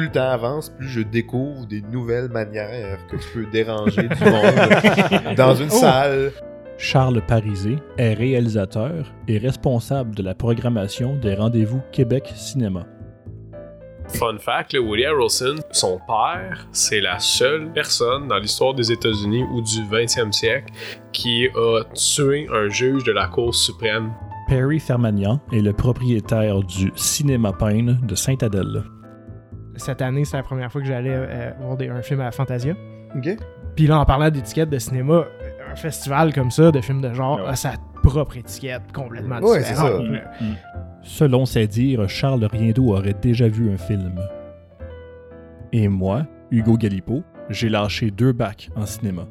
plus le temps avance, plus je découvre des nouvelles manières que tu peux déranger du monde dans une salle. Charles Parisé est réalisateur et responsable de la programmation des rendez-vous Québec Cinéma. Fun fact, là, Woody Harrelson, son père, c'est la seule personne dans l'histoire des États-Unis ou du 20e siècle qui a tué un juge de la Cour suprême. Perry Fermagnan est le propriétaire du Cinéma Pine de Sainte-Adèle. Cette année, c'est la première fois que j'allais euh, voir des- un film à Fantasia. Ok. Puis là, en parlant d'étiquette de cinéma, un festival comme ça, de films de genre, Ouais. a sa propre étiquette complètement Ouais, différente. ça. là. Selon ses dires, Charles Riendeau aurait déjà vu un film. Et moi, Hugo Galipo, j'ai lâché deux bacs en cinéma.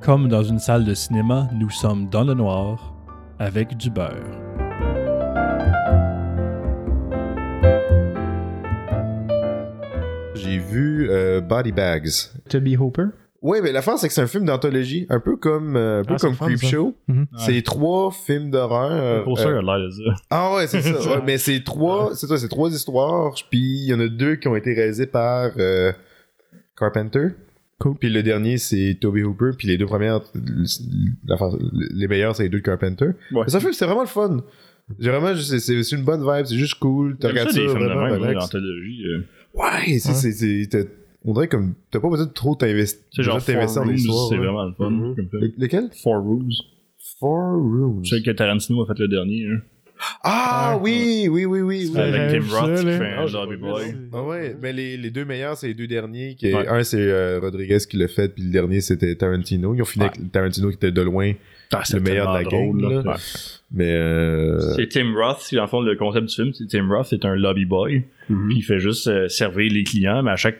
Comme dans une salle de cinéma, nous sommes dans le noir, avec du beurre. J'ai vu euh, Body Bags. Toby Hooper? Ouais, mais la fin, c'est que c'est un film d'anthologie, un peu comme, euh, un peu Ah, c'est comme. Mhm. C'est trois films d'horreur. Pour ça, il a l'air de ça. Ah ouais, c'est ça. Ouais, mais c'est trois, c'est ça, c'est trois histoires. Puis il y en a deux qui ont été réalisées par euh, Carpenter. Cool. Puis le dernier, c'est Toby Hooper. Puis les deux premières, enfin, les meilleurs, c'est les deux de Carpenter. Ouais. Mais ça fait, c'est vraiment le fun. J'ai vraiment, c'est une bonne vibe, c'est juste cool. Tu J'aime regardes ça, des films de même, euh. Ouais, c'est, Ouais. c'est, c'est- t'as- on dirait comme, t'as pas besoin de trop t'investir. C'est genre Four t'investir dans l'histoire. c'est ouais. vraiment le fun. Comme. Le- lequel? Four Rooms. Four Rooms. Celui que Tarantino a fait le dernier. hein. Ah oui, oui, oui, oui. oui. Avec Tim Roth qui fait Ah, un vu Boy. ça. Ah ouais, mais les, les deux meilleurs, c'est les deux derniers. Qui, Ouais. Un, c'est euh, Rodriguez qui l'a fait, puis le dernier, c'était Tarantino. Ils ont fini Ouais. avec Tarantino qui était de loin Ah, c'est le meilleur de la game. là. Ouais. Mais euh... C'est Tim Roth, c'est en fond le concept du film, c'est Tim Roth c'est un lobby boy, Mhm. puis il fait juste euh, servir les clients, mais à chaque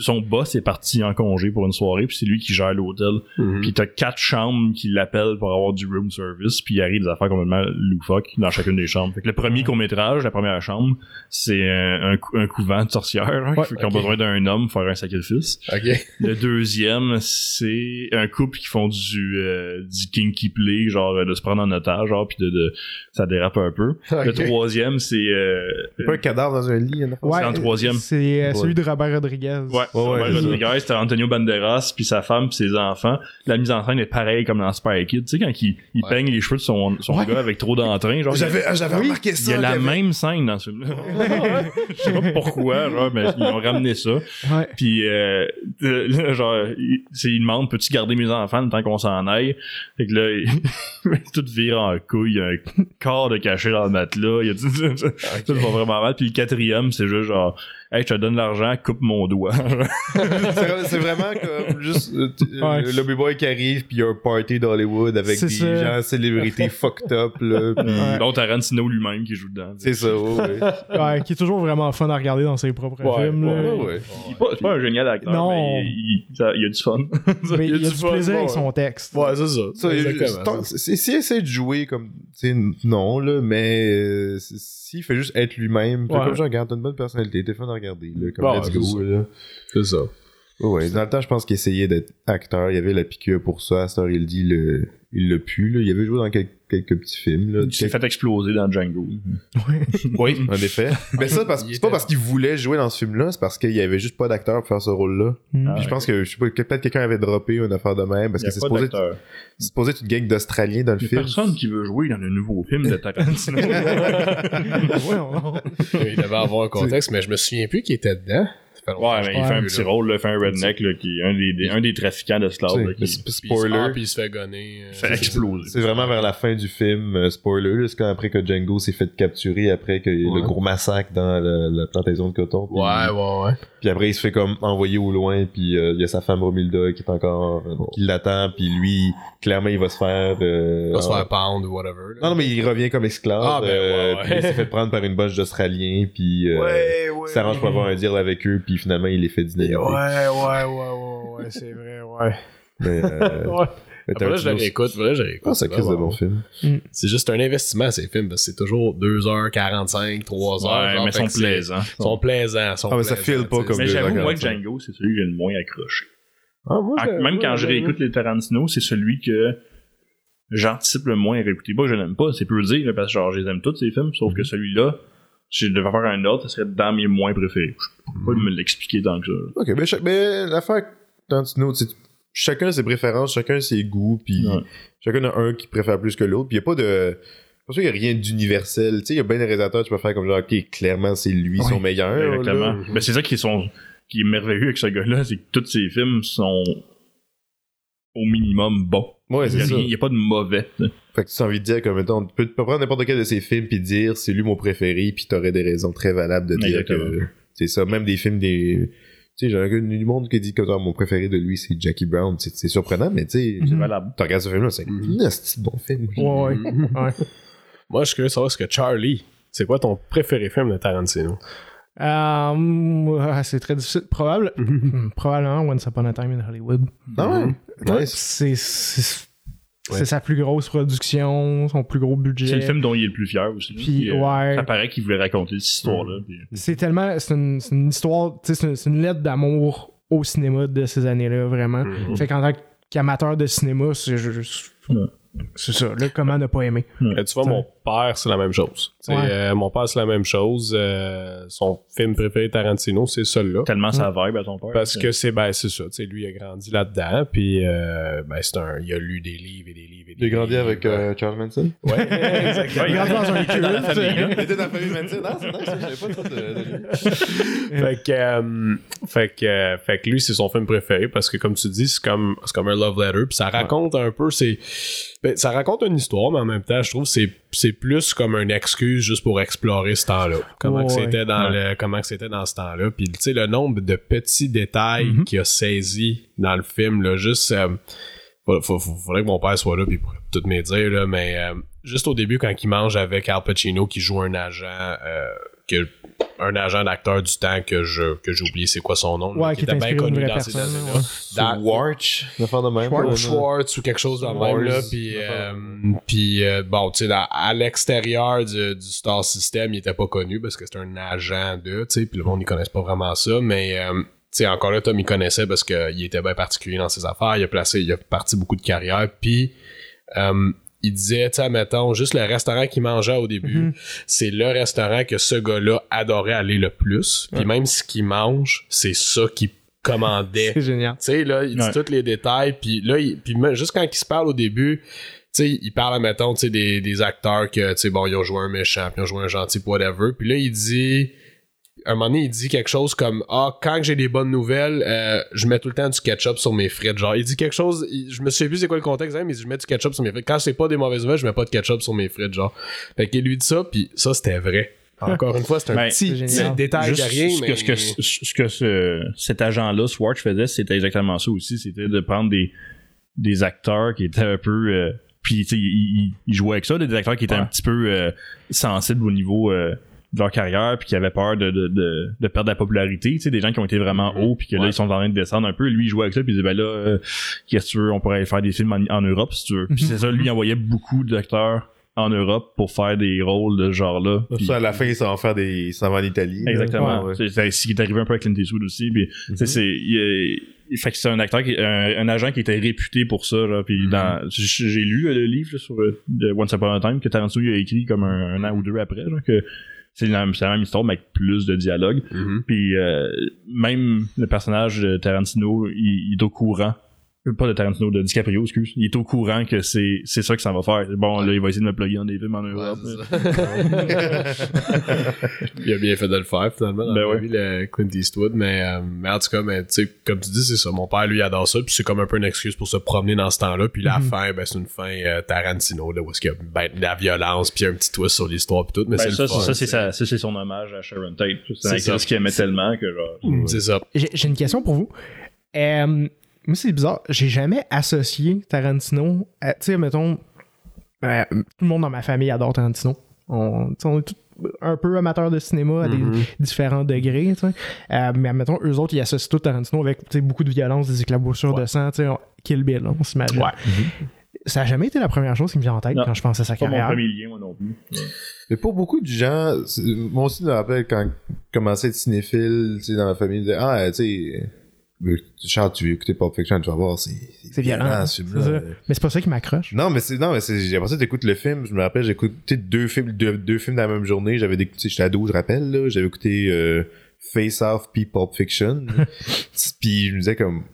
son boss est parti en congé pour une soirée, puis c'est lui qui gère l'hôtel. Mhm. Puis t'as quatre chambres qui l'appellent pour avoir du room service, puis il arrive des affaires complètement loufoques dans chacune des chambres. Fait que le premier court-métrage, la première chambre, c'est un, un, cou- un couvent de sorcières hein, Ouais, qui ont besoin d'un homme pour faire un sacrifice. Ok. Le deuxième, c'est un couple qui font du, euh, du kinky play, genre de se prendre en otage, genre, puis de, de ça dérape un peu. Le troisième, c'est euh, C'est pas un cadavre dans un lit? Ouais, en troisième. C'est euh, celui de Robert Rodriguez. Ouais, Ouais. Rodriguez, c'était Antonio Banderas, puis sa femme, puis ses enfants. La mise en scène est pareille comme dans Spy Kid. Tu sais, quand il, il Ouais. peigne les cheveux de son, son Ouais. gars avec trop d'entrain, genre. J'avais, ah, remarqué Il ça. y a la avait- même scène dans ce film-là. Je sais pas pourquoi, genre, mais ils ont ramené ça. Ouais. Puis, euh, euh, là, genre, il, c'est- il demande, peux-tu garder mes enfants le temps qu'on s'en aille? Fait que là, il, tout vire en couille, il y a un corps de caché dans le matelas, il y a tout, ça, va vraiment mal. Puis le quatrième, c'est juste genre, hey, je te donne l'argent, coupe mon doigt. c'est, vraiment comme juste euh, euh, Ouais. le lobby boy qui arrive, puis il y a un party d'Hollywood avec des ça. gens célébrités fucked up, là. puis- Ouais. Donc, Tarantino lui-même qui joue dedans. C'est ça, ouais, qui est toujours vraiment fun à regarder dans ses propres Ouais, films. là. Ouais, ouais. Il est pas, c'est pas un génial acteur, Non. mais il, il- ça- il a du fun. Mais il y a du, plaisir avec son texte. Ouais, c'est ça. Ça, S'il essaie de jouer comme. tu sais, non, là, mais euh, s'il fait juste être lui-même, comme je regarde, t'as une bonne personnalité, t'es fun à regarder, là, comme Ouais, let's go, ça. là. C'est ça. Ouais, ouais. Dans le temps, je pense qu'il essayait d'être acteur, il y avait la piqûre pour ça, à cette heure, il dit, le, il l'a pu, là. Il avait joué dans quel- quelques petits films, là. Il s'est fait exploser dans Django. Oui, en effet. Mais ça, parce, c'est pas parce qu'il voulait jouer dans ce film-là, c'est parce qu'il y avait juste pas d'acteur pour faire ce rôle-là. Mm. Puis je pense que, je sais pas, que peut-être quelqu'un avait droppé une affaire de même, parce que c'est supposé, c'est supposé être une gang d'Australiens dans le Il y a film. personne qui veut jouer dans le nouveau film de Tarantino. Ouais, on- Il devait avoir un contexte, mais je me souviens plus qui était dedans. Ça fait longtemps Ouais, que mais il fait un petit rôle, là, il fait un redneck, là, qui est un des, des- un des trafiquants d'esclaves, là, Tu qui Spoiler. ah, puis il se fait gonner. euh, fait exploser. C'est vraiment vers la fin du film, euh, spoiler, c'est quand après que Django s'est fait capturer, après qu'il y a Ouais. le gros massacre dans la, la plantation de coton. Puis, Ouais, ouais, ouais. puis après, il se fait comme envoyer au loin, puis euh, il y a sa femme Romilda qui est encore, euh, qui l'attend, puis lui, clairement, il va se faire... euh, Il va se faire pound ou whatever. là. Non, non, mais il revient comme esclave, Ah, ben, ouais, ouais. puis il s'est fait prendre par une bunch d'Australiens, puis euh, ouais, il s'arrange pour avoir un deal avec eux, puis finalement, il les fait dîner. Ouais, ouais, ouais, ouais, ouais, c'est vrai, ouais. Mais, euh, Ouais. mais Après, là, je le réécoute, après, là, je réécoute. Ah, c'est crise de bon film. C'est juste un investissement, ces films, parce que c'est toujours 2h45, 3h. Ouais, genre, mais fait sont plaisants. sont plaisants. Sont Ah, mais ça file pas comme Mais j'avoue, moi. Django, c'est celui que j'ai le moins accroché. Ah, moi, Ah, Même quand je réécoute les Tarantino, c'est celui que j'anticipe le moins à réécouter. Pas que je l'aime pas, c'est peu dire, parce que genre, je les aime tous ces films, sauf que celui-là, si je devais faire un autre, ça serait dans mes moins préférés. Je peux pas me l'expliquer tant que ça. Ok, mais, mais l'affaire Tarantino, tu chacun a ses préférences, chacun a ses goûts, puis Ouais. chacun a un qui préfère plus que l'autre, puis il y a pas de. Pour ça, il y a rien d'universel. Tu sais, il y a bien des réalisateurs, tu peux faire comme genre, ok, clairement, c'est lui son meilleur. Exactement. là. Mais c'est ça qui est, son, qui est merveilleux avec ce gars-là, c'est que tous ses films sont au minimum bons. Ouais, Il c'est n'y a, ça. il y a pas de mauvais. Fait que tu as envie de dire, comme, mettons, tu peux, prendre n'importe quel de ses films puis dire, c'est lui mon préféré, puis t'aurais des raisons très valables de dire Exactement. que c'est ça. Même des films des. Tu sais, j'ai un gars du monde qui dit que mon préféré de lui, c'est Jackie Brown. C'est c'est surprenant, mais tu sais. C'est valable. tu regardes ce film-là, c'est Mhm. un bon film. Ouais, ouais. ouais. Moi, je suis curieux de savoir ce que Charlie, c'est quoi ton préféré film de Tarantino? Euh, mm, c'est très difficile. Probable, hmm, probablement Once Upon a Time in Hollywood. Ah ouais? Ouais, Nice. C'est c'est- Ouais. c'est sa plus grosse production, son plus gros budget. C'est le film dont il est le plus fier aussi. Puis, euh, ouais. Ça paraît qu'il voulait raconter cette histoire-là. puis- C'est tellement. C'est une, une histoire. tu sais, C'est une, lettre d'amour au cinéma de ces années-là, vraiment. Mhm. Fait qu'en tant qu'amateur de cinéma, c'est juste. C'est ça, là, comment ne pas aimer. Euh, tu vois, mon père, c'est la même chose. Ouais. euh, mon père, c'est la même chose. Euh, son film préféré Tarantino, c'est celui-là. Tellement sa vibe à ton père. Parce que c'est ben c'est ça, lui il a grandi là-dedans, puis euh, ben c'est un, il a lu des livres et des livres et des J'ai grandi livres. avec euh, Charles Manson? Ouais, exactement. Il rentre dans un culte. la famille, là. Il était dans la famille Manson. Non, c'est nice, ça, j'avais pas trop de, fait que euh, fait que fait que lui c'est son film préféré parce que comme tu dis c'est comme c'est comme un love letter puis ça raconte un peu c'est ben, ça raconte une histoire mais en même temps je trouve que c'est c'est plus comme une excuse juste pour explorer ce temps-là. Comment que c'était dans le comment que c'était dans ce temps-là. Puis tu sais le nombre de petits détails Mhm. qu'il a saisi dans le film là juste euh, faut- faut- faut- faudrait que mon père soit là puis il pourrait tout me dire là mais euh, juste au début quand il mange avec Al Pacino qui joue un agent euh, que un agent d'acteur du temps que je que j'ai oublié c'est quoi son nom là, Ouais, qui était bien connu dans ces personne, années-là. ouais. C'est Dans- Warch, l'affaire de même. Schwartz, Schwartz ou quelque chose de même là Wars, puis euh, puis euh, bon tu sais à l'extérieur du, du Star System il était pas connu parce que c'était un agent de tu sais puis le monde ils connaissent pas vraiment ça mais euh, tu sais encore là Tom il connaissait parce qu'il était bien particulier dans ses affaires il a placé il a parti beaucoup de carrière puis euh, il disait, tu sais, mettons, juste le restaurant qu'il mangeait au début, Mhm. c'est le restaurant que ce gars-là adorait aller le plus. Puis même ce qu'il mange, c'est ça qu'il commandait C'est génial. tu sais, là, il dit Ouais. tous les détails, puis là, il, puis même- juste quand il se parle au début, tu sais, il parle, mettons, tu sais, des, des acteurs que, tu sais, bon, ils ont joué un méchant, puis ils ont joué un gentil, puis whatever, puis là, il dit, un moment donné, il dit quelque chose comme, ah, quand j'ai des bonnes nouvelles, euh, je mets tout le temps du ketchup sur mes frites, genre, il dit quelque chose, il- je me souviens plus c'est quoi le contexte, hein, mais il dit, je mets du ketchup sur mes frites. Quand c'est pas des mauvaises nouvelles, je mets pas de ketchup sur mes frites, genre. Fait qu'il lui dit ça, puis ça, c'était vrai. Encore une fois, c'est un Ben, petit, détail Juste rien, ce mais... que, ce que, ce que ce- cet agent-là, Swartz, faisait, c'était exactement ça aussi. C'était de prendre des, des acteurs qui étaient un peu. euh, puis, tu sais, il, il- il jouait avec ça, des acteurs qui étaient Ouais. un petit peu euh, sensibles au niveau euh, de leur carrière, puis qui avaient peur de, de, de, de perdre la popularité. Tu sais, des gens qui ont été vraiment Mhm. hauts, puis que là, Ouais. ils sont en train de descendre un peu. Lui, il jouait avec ça, puis il disait, ben là, euh, qu'est-ce que tu veux, on pourrait faire des films en, en Europe, si tu veux. Puis Mhm. c'est ça, lui, il envoyait beaucoup d'acteurs en Europe pour faire des rôles de ce genre-là. Puis- Ça, à la fin, il s'en va faire des. S'en va en Italie. Exactement. Ouais, ouais. C'est ce qui est arrivé un peu avec Clint Eastwood aussi. Puis, tu sais, c'est, il, fait que c'est un acteur, qui, un, un agent qui était réputé pour ça. Là, puis dans, j- j'ai lu euh, le livre là, sur euh, de Once Upon a Time que Tarantino a écrit comme un, un an ou deux après. Là, que c'est la, la même histoire, mais avec plus de dialogue. Mhm. Puis euh, même le personnage de Tarantino, il, il est au courant. Euh, Pas de Tarantino, de DiCaprio, excuse. Il est au courant que c'est, c'est ça que ça va faire. Bon, là, il va essayer de me plugger dans des films en Europe. il a bien fait de le faire finalement Ben la ouais. vie, le Clint Eastwood mais, euh, mais en tout cas mais, tu sais, comme tu dis c'est ça mon père lui adore ça puis c'est comme un peu une excuse pour se promener dans ce temps-là puis la Mhm. fin ben, c'est une fin euh, Tarantino là, où est-ce qu'il y a ben, de la violence puis un petit twist sur l'histoire puis tout mais Ben, c'est ça, le fun ça, c'est ça, c'est son hommage à Sharon Tate. C'est ça. actrice qu'il aimait tellement que genre. c'est ça J'ai j'ai une question pour vous. Euh, moi, c'est bizarre. J'ai jamais associé Tarantino à. Tu sais, mettons. euh, tout le monde dans ma famille adore Tarantino. On, est tous un peu amateurs de cinéma à des Mhm. différents degrés. tu sais. Euh, mais mettons, eux autres, ils associent tout Tarantino avec tu sais, beaucoup de violence, des éclaboussures de sang. tu sais, on- Kill Bill, on s'imagine. Ouais. Ça a jamais été la première chose qui me vient en tête Non. quand je pense à sa Pas mon carrière. premier lien, moi non plus. Mais pour beaucoup de gens, moi aussi, je me rappelle quand je commençais à être cinéphile, tu sais, dans ma famille, ils disaient, ah, tu sais, Charles, tu veux écouter Pulp Fiction, tu vas voir, c'est C'est violent, c'est ça. Mais c'est pas ça qui m'accroche. Non, mais c'est, non, mais c'est, après ça, t'écoutes le film. Je me rappelle, j'ai écouté deux films, deux, deux films dans la même journée. J'avais écouté, j'étais ado, je rappelle, là. J'avais écouté, euh, Face Off puis Pulp Fiction. puis je me disais comme,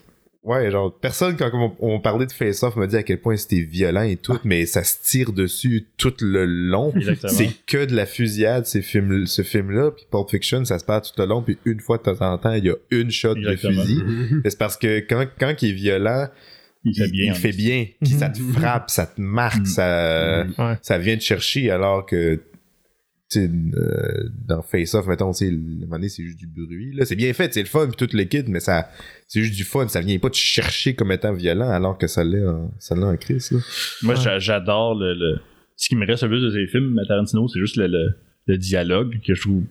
ouais, genre, personne, quand on, on parlait de Face Off, me dit à quel point c'était violent et tout, mais ça se tire dessus tout le long. Exactement. C'est que de la fusillade, ces films, ce film-là. Puis Pulp Fiction, ça se passe tout le long. Puis une fois de temps en temps, il y a une shot Exactement. de fusil. Mais C'est parce que quand, quand il est violent, Il fait bien. il fait bien. Puis Mhm. ça te frappe, ça te marque, Mhm. ça, Ouais. ça vient te chercher alors que sais, euh, dans Face Off, mettons, tu sais, c'est juste du bruit. Là, c'est bien fait, c'est le fun, puis tout le kit, mais ça, c'est juste du fun. Ça vient pas te chercher comme étant violent, alors que ça l'est en, ça l'est en crise. Là. Moi, j'adore le, le- Ce qui me reste le plus de ces films, à Tarantino, c'est juste le, le, le dialogue que je trouve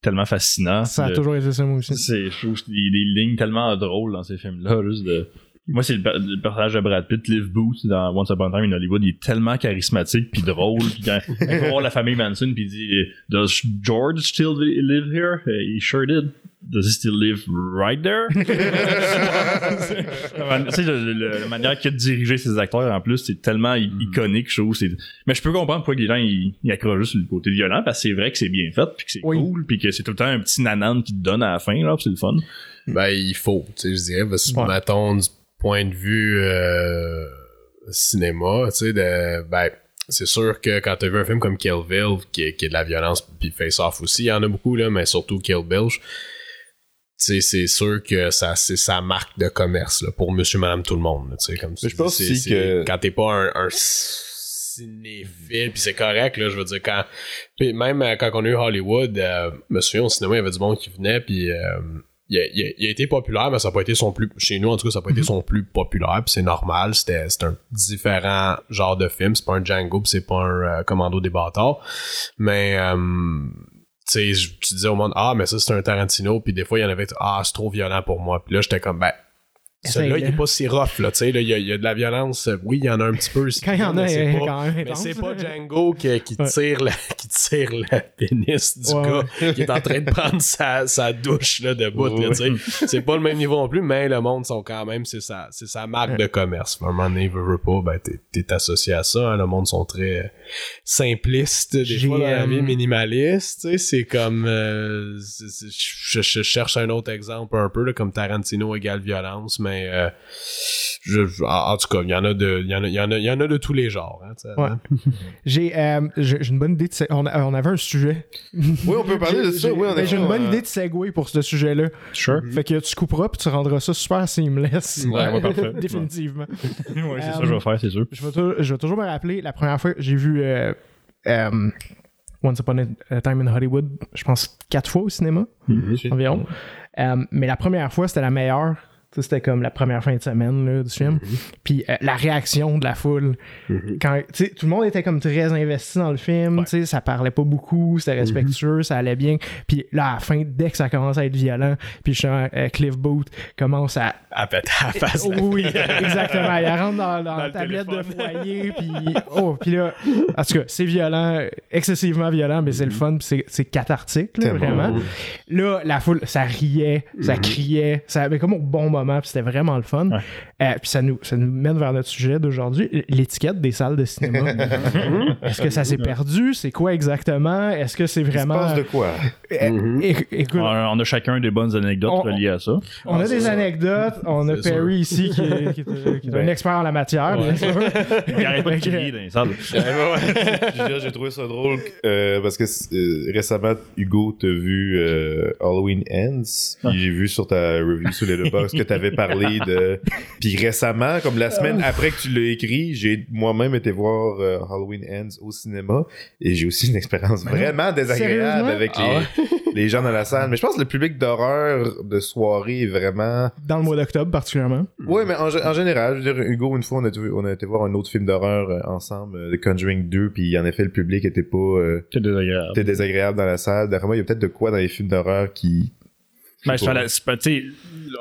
tellement fascinant. Ça a Le- toujours été ça, moi aussi. C'est, je trouve des, des lignes tellement drôles dans ces films-là. Juste de... Moi, c'est le, per- le personnage de Brad Pitt, Liv Booth, dans Once Upon a Time in Hollywood. Il est tellement charismatique puis drôle. Puis quand, il va voir la famille Manson, puis il dit Does George still live here? Uh, He sure did. Does he still live right there? tu sais, la manière qu'il a de diriger ses acteurs, en plus, c'est tellement i- iconique, je trouve. Mais je peux comprendre pourquoi les gens, ils, ils accrochent juste sur le côté violent, parce que c'est vrai que c'est bien fait, puis que c'est Oui. cool, puis que c'est tout le temps un petit nanan qui te donne à la fin, là, puis c'est le fun. Ben, il faut, tu sais, je dirais, parce que, Ouais. du point de vue euh, cinéma, tu sais, de, ben, c'est sûr que quand t'as vu un film comme Kill Bill, qui est, qui est de la violence, puis Face Off aussi, il y en a beaucoup, là, mais surtout Kill Bill, je- tu sais, c'est sûr que ça, c'est sa marque de commerce, là, pour monsieur, madame, tout le monde, là, tu sais, comme tu je pense dis, aussi que- Quand t'es pas un, un cinéphile, puis c'est correct, là, je veux dire, quand... Puis même euh, quand on a eu Hollywood, euh, me souviens, au cinéma, il y avait du monde qui venait, puis... euh, il a, il a- il a été populaire, mais ça n'a pas été son plus. Chez nous, en tout cas, ça n'a pas été son plus populaire, puis c'est normal. C'était c'était un différent genre de film. C'est pas un Django, c'est pas un euh, Commando des bâtards. Mais, euh, tu disais au monde, ah, mais ça, c'est un Tarantino, puis des fois, il y en avait, ah, c'est trop violent pour moi. Puis là, j'étais comme, ben. Celui-là, il est Essaye-le. pas si rough, là, tu sais, là, il y, a- il y a de la violence. Oui, il y en a un petit peu. Quand il y en a, c'est pas- quand même mais c'est pas Django qui, tire la, qui tire la pénis du Ouais, gars qui est en train de prendre sa, sa douche là, de bout. là, tu sais. C'est pas le même niveau non plus, mais le monde sont quand même, c'est sa, c'est sa marque de commerce. À un moment donné, veut, pas, ben, t'es, t'es associé à ça. hein. Le monde sont très euh, simplistes, des fois dans la euh, vie minimaliste. tu sais. C'est comme, euh, c'est- c'est- je, je cherche un autre exemple un peu, là, comme Tarantino égale violence, mais euh, je, je- en, en tout cas, il y en a de, il y en a, il y en a, il y en a de tous les genres. Hein, Ouais. hein. J'ai euh, j'ai j'ai une bonne idée de. se- On, a- on avait un sujet. Oui, on peut parler de J'ai- ça. Oui, on ben, J'ai une bonne euh, idée de segue pour ce sujet-là. Sure. Fait que tu couperas puis tu rendras ça super seamless. Ouais, ouais, parfait. Définitivement. ouais, c'est Euh, ça que je vais faire, c'est sûr. Je vais, tou- je vais toujours me rappeler la première fois que j'ai vu euh, euh, Once Upon a Time in Hollywood, je pense quatre fois au cinéma environ. Euh, mais la première fois, c'était la meilleure. C'était comme la première fin de semaine là, du film. Puis euh, la réaction de la foule. Sais, tout le monde était comme très investi dans le film. tu sais, Ça parlait pas beaucoup, c'était respectueux, ça allait bien. Puis là, à la fin, dès que ça commence à être violent, puis justement, euh, Cliff Booth commence à à péter à la face. oui, exactement. Il rentre dans, dans Dans la le tablette de foyer, puis oh, puis là, en tout cas, c'est violent, excessivement violent, mais c'est le fun, puis c'est- cathartique, là, vraiment. Là, la foule, ça riait, ça criait, ça avait comme au bon moment, puis c'était vraiment le fun. Ouais. Euh, puis ça nous, ça nous mène vers notre sujet d'aujourd'hui, l'étiquette des salles de cinéma. Est-ce que ça s'est perdu? C'est quoi exactement? Est-ce que c'est Il se vraiment... passe de quoi? Euh, écoute, On, on a chacun des bonnes anecdotes On- reliées à ça. on a c'est des ça. anecdotes, on a Perry ici qui est, qui est- qui est un Ben. expert en la matière, bien sûr. Il arrête pas de crier dans les salles. Je veux dire, J'ai trouvé ça drôle euh, parce que euh, récemment, Hugo t'a vu euh, Halloween Ends. Puis j'ai vu sur ta review sur Letterboxd que t'avais parlé de. Puis récemment, comme la semaine après que tu l'as écrit, j'ai moi-même été voir euh, Halloween Ends au cinéma et j'ai aussi une expérience vraiment désagréable avec Ah les, les gens dans la salle. Mais je pense que le public d'horreur de soirée est vraiment Dans le mois d'octobre, particulièrement? Ouais, mais en, en général, je veux dire, Hugo, une fois, on a, été- on a été voir un autre film d'horreur euh, ensemble, euh, The Conjuring 2, puis en effet, le public était pas euh, désagréable. était désagréable dans la salle. D'après moi, il y a peut-être de quoi dans les films d'horreur qui Ben, c'est pas la- c'est pas, tu sais,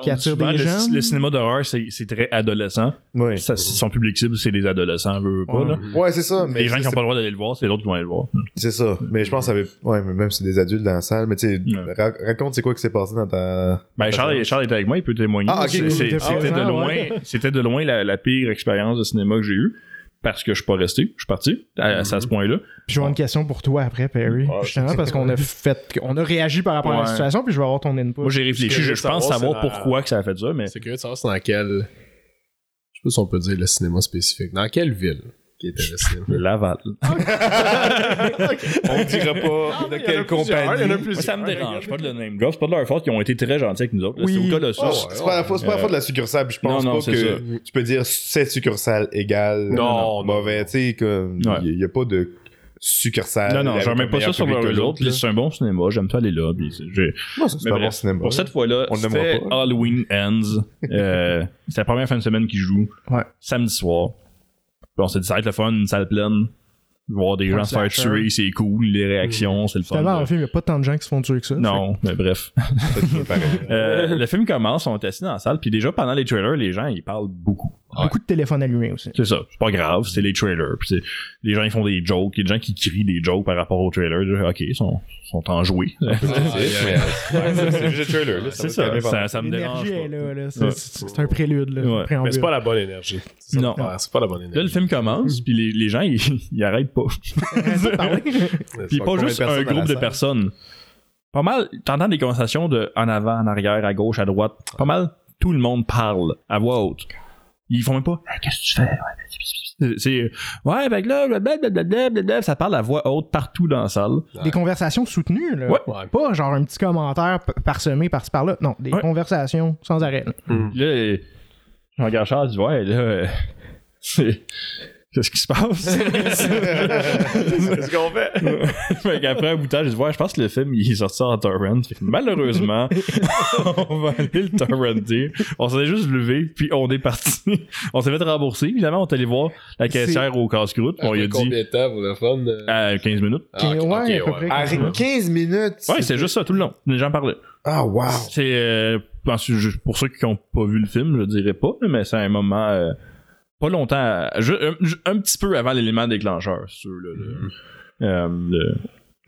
Qui attire souvent, des le, gens? le cinéma d'horreur, c'est c'est très adolescent. Ouais. Ça, son public cible, c'est les adolescents, veut, veut pas, Ouais. là. Ouais, c'est ça. Mais Les gens qui n'ont pas le droit d'aller le voir, c'est les autres qui vont aller le voir. C'est ça. Mais je pense que ça avait. Ouais, mais même si c'est des adultes dans la salle. Mais tu sais, Ouais. ra- raconte c'est quoi qui s'est passé dans ta. Ben, Charles, Charles était avec moi, il peut témoigner. Ah, ok, C'est- cool. c'est- C'était de loin, ouais. c'était de loin la, la pire expérience de cinéma que j'ai eue. Parce que je suis pas resté, je suis parti à, à ce point-là. Puis j'aurai une question pour toi après, Perry. Ah, justement, parce qu'on a fait. On a réagi par rapport à la situation, puis je vais avoir ton input. Moi, j'ai réfléchi, je, pense savoir, savoir c'est la- pourquoi que ça a fait ça, mais C'est curieux de savoir c'est dans quel. Je sais pas si on peut dire le cinéma spécifique. Dans quelle ville? Qui était le cinéma Laval. On dira pas de quelle compagnie. Moi, ça me dérange pas de le name drop. C'est pas de leur faute qu'ils ont été très gentils avec nous autres. Oui. C'est au cas de ça. Oh, c'est pas, la faute- c'est pas la faute de la succursale, puis je pense Non, non, pas que ça. tu peux dire cette succursale égale Non, non, mauvais, tu sais, comme Ouais. il y, a pas de succursale. Non, non, je remets pas ça sur autres. là. C'est un bon cinéma, j'aime ça aller là. c'est- Non, un bon cinéma. Pour cette fois-là, c'était. Halloween Ends. Euh, c'est la première fin de semaine qu'ils jouent. Ouais. Samedi soir. On s'est dit, ça va être le fun, une salle pleine. Voir des gens se faire tuer, c'est cool. Les réactions, c'est le fun. Tellement, là. en film, il n'y a pas tant de gens qui se font tuer que ça. Non, mais bref. Euh, le film commence, on est assis dans la salle, puis déjà pendant les trailers, les gens ils parlent beaucoup. Beaucoup de téléphones allumés aussi. C'est ça, c'est pas grave, c'est les trailers. Puis c'est- les gens ils font des jokes, il y a des gens qui crient des jokes par rapport aux trailers. Là, Ok, ils sont, sont enjoués. C'est juste le trailer, là. c'est ça, ça, ça me dérange. C'est un prélude, là. Mais c'est pas la bonne énergie. Non. C'est pas la bonne énergie. Là, le film commence, puis les, les gens, ils, ils arrêtent pas. Puis pas juste un groupe de salle? personnes. Pas mal, t'entends des conversations de en avant, en arrière, à gauche, à droite. Pas mal, tout le monde parle à voix haute. Ils font même pas Hey, Qu'est-ce que tu fais C'est- C'est Ouais, ben là, blablabla, ça parle à voix haute partout dans la salle. Des conversations soutenues, là. Ouais. Ouais. Pas genre un petit commentaire parsemé par-ci par-là. Non, des Ouais. conversations sans arrêt. là. Là, euh, je regarde Charles, je dis Ouais, là, euh, c'est. Qu'est-ce qui se passe? Qu'est-ce qu'on fait? fait qu'après un bout de temps, j'ai dit, ouais, je pense que le film, il est sorti en torrent. Fait que malheureusement, on va aller le torrenter. On s'est juste levé, puis on est parti. on s'est fait rembourser. Évidemment, on est allé voir la caissière au casse-croûte. On lui a dit, combien de temps pour le fun? euh? à 15 minutes. Ah, ouais, à peu près. Ah, 15 minutes. Ouais, c'est juste ça, tout le long. Les gens parlaient. Ah, wow. C'est, euh, je- pour ceux qui n'ont pas vu le film, je dirais pas, mais c'est un moment, euh, pas longtemps, je- un, un petit peu avant l'élément déclencheur, c'est sûr, là, le- euh, le-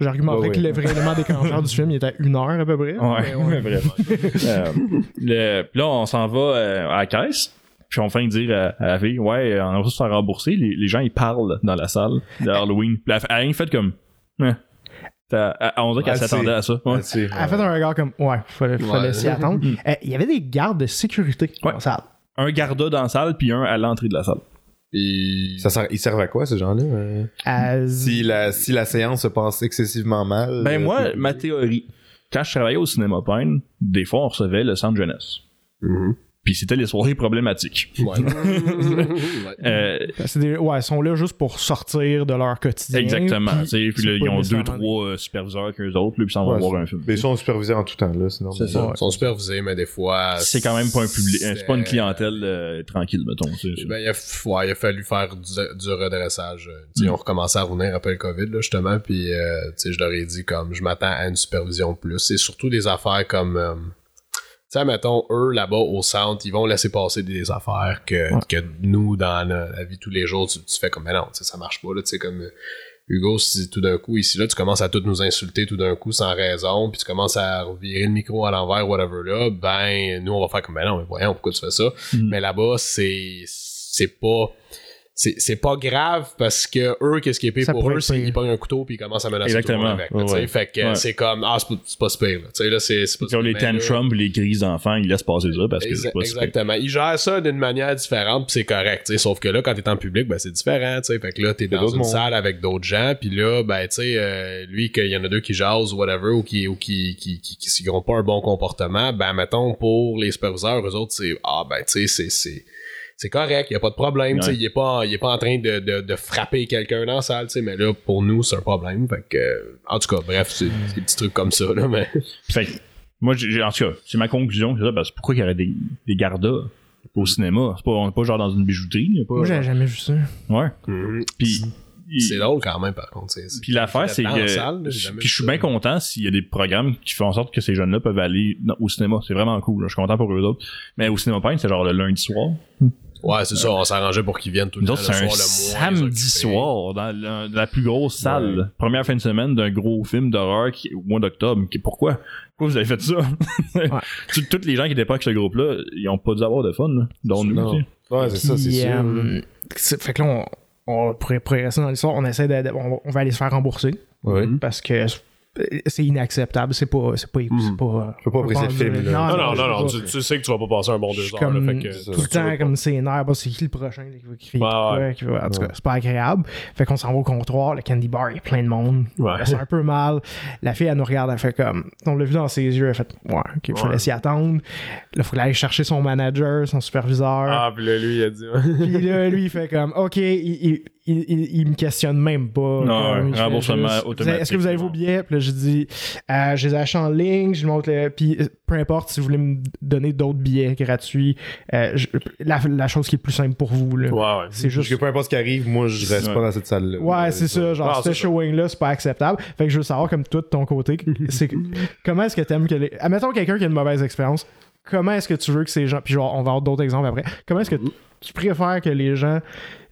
J'argumenterais Ouais, que ouais. le vrai élément déclencheur du film il était à une heure à peu près. Ouais, Mais ouais. bref. Euh, le- puis là, on s'en va euh, à la caisse. Puis on fait dire à, à la fille, ouais, euh, on va se faire rembourser. Les, les gens, ils parlent dans la salle de Halloween. Puis elle, elle a rien fait comme, eh. Elle- on dirait qu'elle s'attendait à ça. Ouais. Elle a fait un regard comme ouais, fallait, fallait Ouais. s'y attendre. Euh, Il y avait des gardes de sécurité Ouais. dans la salle. Un garda dans la salle, puis un à l'entrée de la salle. Puis- Ça sert, ils servent à quoi, ces gens-là? euh? À- Si la, si la séance se passe excessivement mal. Ben euh, moi, puis- ma théorie, quand je travaillais au cinéma Pine, des fois on recevait le centre jeunesse. Mhm. Puis c'était les soirées problématiques. Ouais. Ouais. Euh, c'est des- ouais, ils sont là juste pour sortir de leur quotidien. exactement. puis tu sais, Puis là, ils ont deux, trois euh, superviseurs qu'eux autres, là, puis ils s'en vont Ouais, voir un film. Mais ils sont supervisés en tout temps, là, sinon. C'est ça. Ils sont supervisés, mais des fois. C'est quand même pas un public, c'est pas une clientèle euh, tranquille, mettons. Ben, il, a, ouais, il a fallu faire du, du redressage. euh, tu sais, On recommençait à revenir après le COVID, là, justement, puis euh, tu sais, je leur ai dit comme je m'attends à une supervision de plus. C'est surtout des affaires comme. Tu sais, mettons, eux, là-bas, au centre, ils vont laisser passer des affaires que, Ouais. que nous, dans la, la vie de tous les jours, tu, tu fais comme, mais non, ça marche pas, là, tu sais, comme... euh, Hugo, si tout d'un coup, ici, là, tu commences à tout nous insulter tout d'un coup sans raison, puis tu commences à revirer le micro à l'envers, whatever, là, ben, nous, on va faire comme, ben non, mais voyons, pourquoi tu fais ça? Mhm. Mais là-bas, c'est, c'est pas, c'est, c'est pas grave parce que eux, qu'est-ce qui est pire Ça pour eux, c'est pire. qu'ils pognent un couteau puis ils commencent à menacer tout le monde Exactement. avec. là. Ouais. Fait que Ouais. c'est comme, ah, c'est pas, c'est pas super, là. Tu sais, là, c'est, c'est pas Ils ont les tantrums, les crises d'enfants, ils laissent passer ça parce que c'est pas super. exactement. Ils gèrent ça d'une manière différente, puis c'est correct. tu sais. Sauf que là, quand t'es en public, ben c'est différent. tu sais. Fait que là, t'es dans une salle avec d'autres gens, puis là, ben tu sais, euh, lui, qu'il y en a deux qui jasent, whatever, ou qui ou qui qui qui, qui, qui ont pas un bon comportement, ben mettons pour les superviseurs, eux autres, c'est ah ben tu sais, c'est c'est correct, y a pas de problème, tu sais, Ouais. il est pas il est pas en train de, de, de frapper quelqu'un dans la salle, tu sais, mais là pour nous c'est un problème, fait que euh, en tout cas, bref, c'est des petits trucs comme ça là, mais Fait que, moi, j'ai, en tout cas, c'est ma conclusion, c'est ça, parce que pourquoi il y aurait des, des gardas au cinéma? C'est pas, on est pas genre dans une bijouterie, il pas. Moi, j'avais jamais vu ça. Ouais. Mhm. Puis, il- C'est drôle quand même, par contre. Puis l'affaire, c'est que. puis je suis bien content s'il y a des programmes qui font en sorte que ces jeunes-là peuvent aller au cinéma. C'est vraiment cool. là. Je suis content pour eux autres. Mais au cinéma Pain, c'est genre le lundi soir. Ouais, c'est ça, on s'arrangeait pour qu'ils viennent tout le temps. c'est un le samedi soir dans la, plus grosse salle. Première fin de semaine d'un gros film d'horreur qui- au mois d'octobre. Qui- Pourquoi? Pourquoi vous avez fait ça? Tout- Toutes les gens qui étaient pas avec ce groupe-là, ils ont pas dû avoir de fun, là. Dont nous, Non. Ouais, c'est ça, c'est sûr. euh, c'est- fait que là, on, on pourrait progresser dans l'histoire. On essaie de, de- on, on va aller se faire rembourser Ouais. parce que c'est inacceptable. C'est pas, c'est pas, c'est pas. Je peux pas apprécier le film, là. Non, non, non, tu, sais que tu vas pas passer un bon deux heures. tout le temps comme c'est nerfs, bah, c'est qui le prochain qui va crier Ouais, quoi, ouais. qui va- en tout cas, c'est pas agréable. Fait qu'on s'en va au comptoir, le candy bar, il y a plein de monde. Ouais. C'est un peu mal. La fille, elle nous regarde, elle fait comme. On l'a vu dans ses yeux, elle fait Ouais, ok, Ouais. s'y attendre. Là, faut qu'elle aille chercher son manager, son superviseur. Ah, puis là, lui, il a dit. Puis là, lui, il fait comme, OK, il, il, il, il- il me questionne même pas. Non, remboursement juste, automatique, Est-ce que vous avez vos billets? Puis là, je dis, euh, je les ai achetés en ligne, je montre le. Puis euh, peu importe si vous voulez me donner d'autres billets gratuits, euh, je- la, la chose qui est plus simple pour vous, là. Ouais, ouais. C'est Juste juste. que peu importe ce qui arrive, moi, je reste Ouais. pas dans cette salle-là. Ouais, c'est ça. Genre, Ah, ce showing-là, c'est pas acceptable. Fait que je veux savoir, comme toi, de ton côté, c'est comment est-ce que t'aimes que les. Admettons quelqu'un qui a une mauvaise expérience, comment est-ce que tu veux que ces gens. Puis genre, on va avoir d'autres exemples après. Comment est-ce que tu préfères que les gens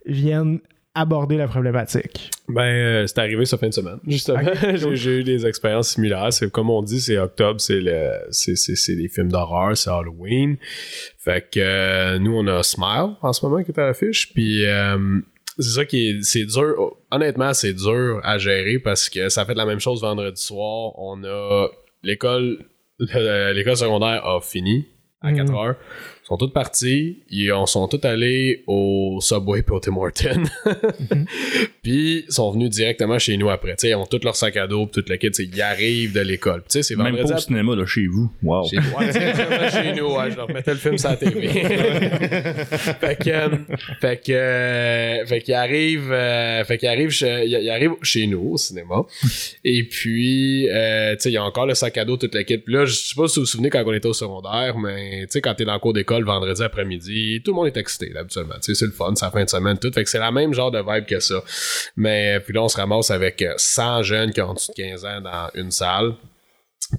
viennent aborder la problématique? Ben, euh, c'est arrivé cette fin de semaine, justement. j'ai, j'ai eu des expériences similaires. C'est comme on dit, c'est octobre, c'est le, c'est, c'est, c'est des films d'horreur, c'est Halloween. Fait que euh, nous, on a Smile en ce moment qui est à l'affiche. Puis euh, c'est ça qui est, c'est dur. Honnêtement, c'est dur à gérer parce que ça fait la même chose vendredi soir. On a l'école, l'école secondaire a fini à 4 Mhm. heures. Ils sont tous partis. Ils on sont tous allés au Subway et au Tim Hortons. Puis ils sont venus directement chez nous après. T'sais, ils ont tout leur sac à dos, pis tout le kit. Ils arrivent de l'école. Tu sais, c'est Même pas au cinéma, là, chez vous. Wow. chez, ouais, chez nous, ouais, je leur mettais le film sur la TV. fait que, euh, fait que, euh, fait qu'il arrive, euh, fait qu'il arrive, chez, il, il arrive chez nous au cinéma. Et puis, euh, tu sais, il y a encore le sac à dos, toute l'équipe. Puis là, je sais pas si vous vous souvenez quand on était au secondaire, mais tu sais, quand t'es dans le cours d'école vendredi après-midi, tout le monde est excité, là, habituellement. Tu sais, c'est le fun, c'est la fin de semaine, tout. Fait que c'est la même genre de vibe que ça. Mais, puis là, on se ramasse avec euh, 100 jeunes qui ont en dessous de 15 ans dans une salle.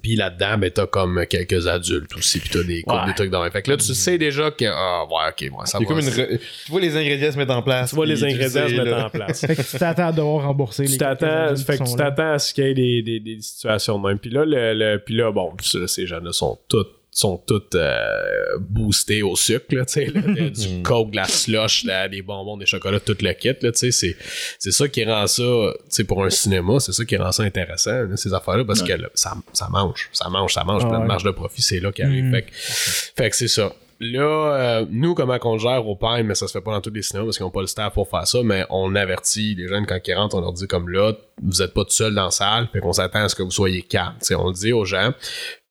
Puis là-dedans, ben t'as comme quelques adultes aussi, puis t'as des, Ouais. des trucs dans Fait que là, tu sais déjà que, ah, ouais, ok, moi, ça Il y a va. comme une re- Tu vois les ingrédients se mettre en place. Tu vois les ingrédients sais, se mettre là. en place. Fait que tu t'attends à devoir rembourser les tu quelques t'attends, adultes fait que tu t'attends à ce qu'il y ait des, des, des situations de même. Puis là, le, le- puis là, bon, ces jeunes-là sont toutes sont toutes euh, boostés au sucre, là, tu sais, là, de- du coke, de la slush, là, des bonbons, des chocolats, tout le kit, là, tu sais, c'est, c'est ça qui rend ça, tu sais, pour un cinéma, c'est ça qui rend ça intéressant, là, ces affaires-là, parce que là, ça, ça mange, ça mange, ça mange, Ah plein de marge de profit, c'est là qui arrive. Mm. Fait, que, fait que c'est ça. Là, euh, nous, comment qu'on le gère au Pine, mais ça se fait pas dans tous les cinémas parce qu'ils n'ont pas le staff pour faire ça, mais on avertit les jeunes quand ils rentrent, on leur dit comme là, vous êtes pas tout seul dans la salle, puis qu'on s'attend à ce que vous soyez calme. Tu sais, on le dit aux gens.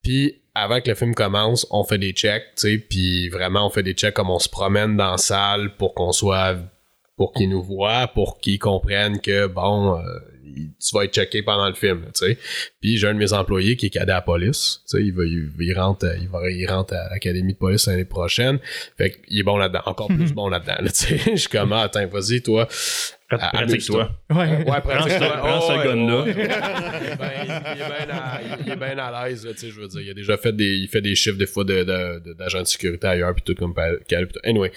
Puis avant que le film commence, on fait des checks, tu sais, puis vraiment on fait des checks comme on se promène dans la salle pour qu'on soit pour qu'ils nous voient, pour qu'ils comprennent que bon, euh, tu vas être checké pendant le film, tu sais. Puis j'ai un de mes employés qui est cadet à la police, tu sais, il va il, il rentre euh, il va il rentre à l'académie de police l'année prochaine. Fait qu'il est bon là-dedans, encore plus bon là-dedans, là, tu sais. Je suis comme ah, attends, vas-y toi. Ah, Pratique-toi. Ouais. Ouais, pratique-toi. prends Oh, ce gun-là. Il est bien- il est bien à- à l'aise, là, tu sais, je veux dire. Il a déjà fait des, il fait des chiffres des fois de, de, de- d'agents de sécurité ailleurs, puis tout comme Cal, puis tout. Anyway.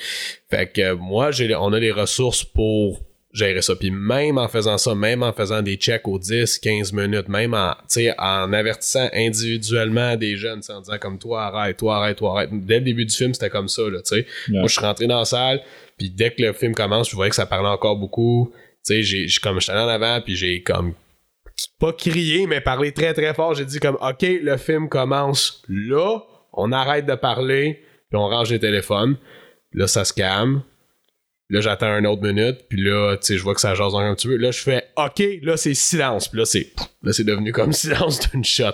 Fait que euh, moi, j'ai, on a les ressources pour gérer ça. Puis même en faisant ça, même en faisant des checks aux 10, 15 minutes, même en, en avertissant individuellement des jeunes, en disant comme toi, arrête, toi, arrête, toi, arrête. Dès le début du film, c'était comme ça, là, tu sais. Moi, je suis rentré dans la salle, puis dès que le film commence, je voyais que ça parlait encore beaucoup. Tu sais, comme j'étais allé en avant, puis j'ai comme pas crié, mais parlé très très fort. J'ai dit comme, OK, le film commence là, on arrête de parler, puis on range les téléphones. Là, ça se calme. Là, j'attends une autre minute, puis là, tu sais, je vois que ça jase encore un petit peu. Là, je fais, OK, là, c'est silence. Puis là, c'est, là, c'est devenu comme silence d'une shot.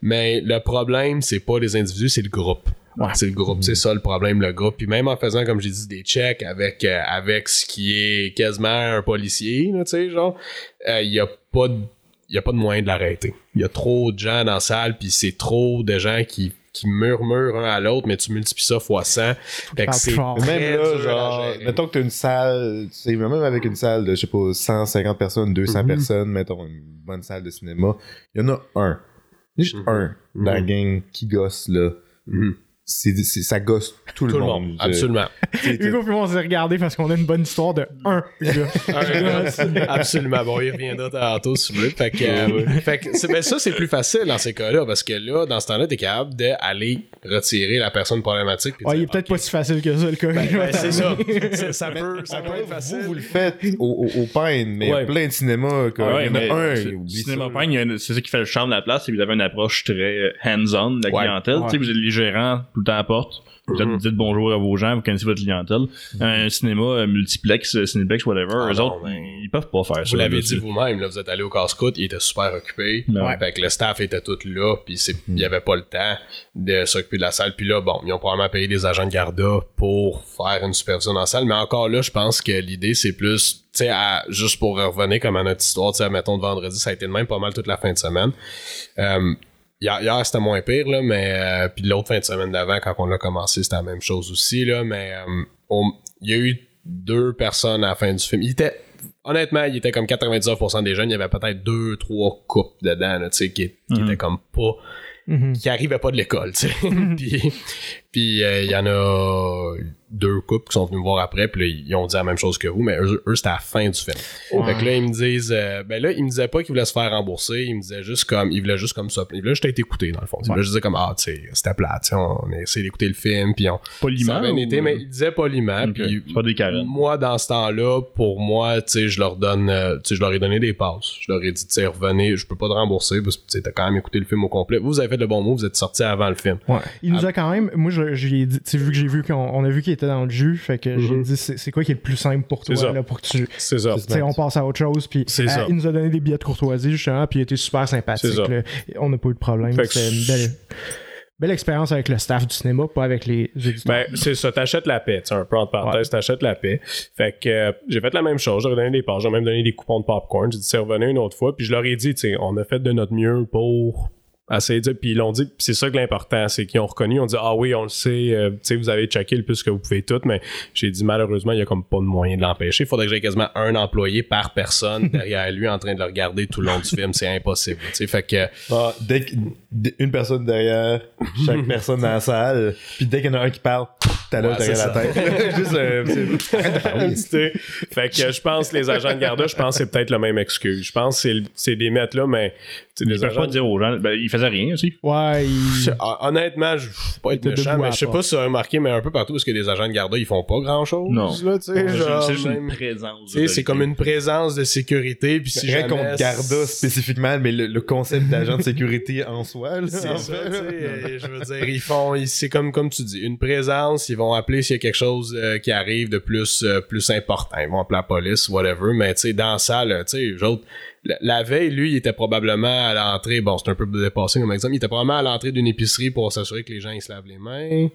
Mais le problème, c'est pas les individus, c'est le groupe. C'est le groupe, c'est ça le problème, le groupe. Puis même en faisant, comme j'ai dit, des checks avec, euh, avec ce qui est quasiment un policier, tu sais, genre, il y a pas de y a pas de moyen de l'arrêter. Il y a trop de gens dans la salle, puis c'est trop de gens qui qui murmurent un à l'autre, mais tu multiplies ça fois 100. Fait que c'est Même là, genre, mettons que t'as une salle, tu sais, même avec une salle de, je sais pas, 150 personnes, 200 Mhm. personnes, mettons une bonne salle de cinéma, il y en a un. Juste Mhm. un dans la Mhm. gang qui gosse, là. C'est, c'est- ça gosse tout, Tout le monde. Absolument. Hugo puis moi, on s'est regardé parce qu'on a une bonne histoire de un gars. Absolument. Bon, il reviendra tantôt si vous voulez. Fait que, euh, fait que c'est- ben, ça, c'est plus facile dans ces cas-là parce que là, dans ce temps-là, t'es capable d'aller retirer la personne problématique. il est peut-être pas si facile que ça, le cas. ben, ben, c'est ça. ça. Ça peut, ça peut être facile. Vous, vous le faites au, au, au Pine, mais il y a Ouais. plein de cinémas. Comme, Ouais, il y en mais a un. Cinéma une- c'est ça qui fait le charme de la place, vous avez une approche très euh, hands-on de la clientèle. Les gérants tout le temps à la porte. Vous dites bonjour à vos gens, vous connaissez votre clientèle. Un cinéma euh, multiplex, euh, cinéplex, whatever, Ah eux non, autres, mais- ils peuvent pas faire ça. Vous l'avez dit vous-même, là, vous êtes allé au casse-croûte, il était super occupé. Ouais. Fait que le staff était tout là, puis c'est- il y avait pas le temps de s'occuper de la salle. Puis là, bon, ils ont probablement payé des agents de garda pour faire une supervision dans la salle. Mais encore là, je pense que l'idée, c'est plus, tu sais, à- juste pour revenir comme à notre histoire, tu sais, mettons de vendredi, ça a été de même pas mal toute la fin de semaine. Euh, Hier, hier, c'était moins pire, là, mais euh, puis l'autre fin de semaine d'avant, quand on a commencé, c'était la même chose aussi, là, mais euh, on- il y a eu deux personnes à la fin du film. Il était, honnêtement, il était comme 99% des jeunes, il y avait peut-être deux, trois couples dedans, là, tu sais, qui, qui Mhm. étaient comme pas, Mhm. qui arrivaient pas de l'école, tu sais. puis puis euh, il y en a deux couples qui sont venus me voir après, puis là, ils ont dit la même chose que vous, mais eux, eux c'était à la fin du film. Fait que là, ils me disent, euh, ben là, ils me disaient pas qu'ils voulaient se faire rembourser, ils me disaient juste comme, ils voulaient juste comme ça, ils voulaient juste être écoutés, dans le fond. Ils voulaient juste dire comme, ah, tu sais, c'était plate, tu sais, on a essayé d'écouter le film, puis on, Poliment. ça ou- été, mais ils disaient poliment, puis pas des carènes. moi, dans ce temps-là, pour moi, tu sais, je leur donne, euh, tu sais, je leur ai donné des passes. Je leur ai dit, tu sais, revenez, je peux pas te rembourser parce que, tu sais, t'as quand même écouté le film au complet. Vous, vous avez fait le bon mot, vous êtes sorti avant le film. Ouais. Il Ah. nous a quand même. Moi, je, je lui ai dit. Tu sais, vu que j'ai vu qu'on on a vu qu'il était dans le jus, fait que j'ai Mhm. dit c'est quoi qui est le plus simple pour toi, là, pour que tu. C'est ça. On passe à autre chose. Puis euh, il nous a donné des billets de courtoisie, justement, puis il était super sympathique. Là. On n'a pas eu de problème. C'était une belle, belle expérience avec le staff du cinéma, pas avec les. Ben, c'est ça, t'achètes la paix, un peu entre parenthèses, t'achètes la paix. Fait que euh, j'ai fait la même chose, j'aurais donné des passes, j'ai même donné des coupons de popcorn, j'ai dit c'est revenu une autre fois, puis je leur ai dit, tu sais, on a fait de notre mieux pour essayer de dire, puis ils l'ont dit, c'est ça que l'important, c'est qu'ils ont reconnu, on dit ah oui, on le sait, euh, tu sais, vous avez checké le plus que vous pouvez tout, mais j'ai dit malheureusement, il y a comme pas de moyen de l'empêcher, il faudrait que j'ai quasiment un employé par personne derrière lui en train de le regarder tout le long du film, c'est impossible, tu sais, fait que Ah, dès que- d- une personne derrière, chaque personne dans la salle, puis dès qu'il y en a un qui parle, Ouais, derrière la tête. Juste, euh, parler. Tu sais, fait que je pense que les agents de garde, je pense que c'est peut-être la même excuse. Je pense que c'est des mettre là, mais Ils peuvent agents pas dire aux gens, ben, ils faisaient rien aussi. Ouais, Honnêtement, je pas être méchant, mais je sais pas si tu as remarqué, mais un peu partout, parce que les agents de garde, ils font pas grand chose. Non. C'est juste une présence. c'est comme une présence de sécurité, puis si jamais... contre Garda spécifiquement, mais le, le concept d'agent de sécurité en soi, C'est ça, euh, je veux dire, ils font, c'est comme, comme tu dis, une présence, ils vont appeler s'il y a quelque chose euh, qui arrive de plus, euh, plus important, ils vont appeler la police, whatever, mais tu sais, dans la salle, tu sais, la, la veille, lui, il était probablement à l'entrée, bon, c'est un peu dépassé comme exemple, il était probablement à l'entrée d'une épicerie pour s'assurer que les gens, ils se lavent les mains.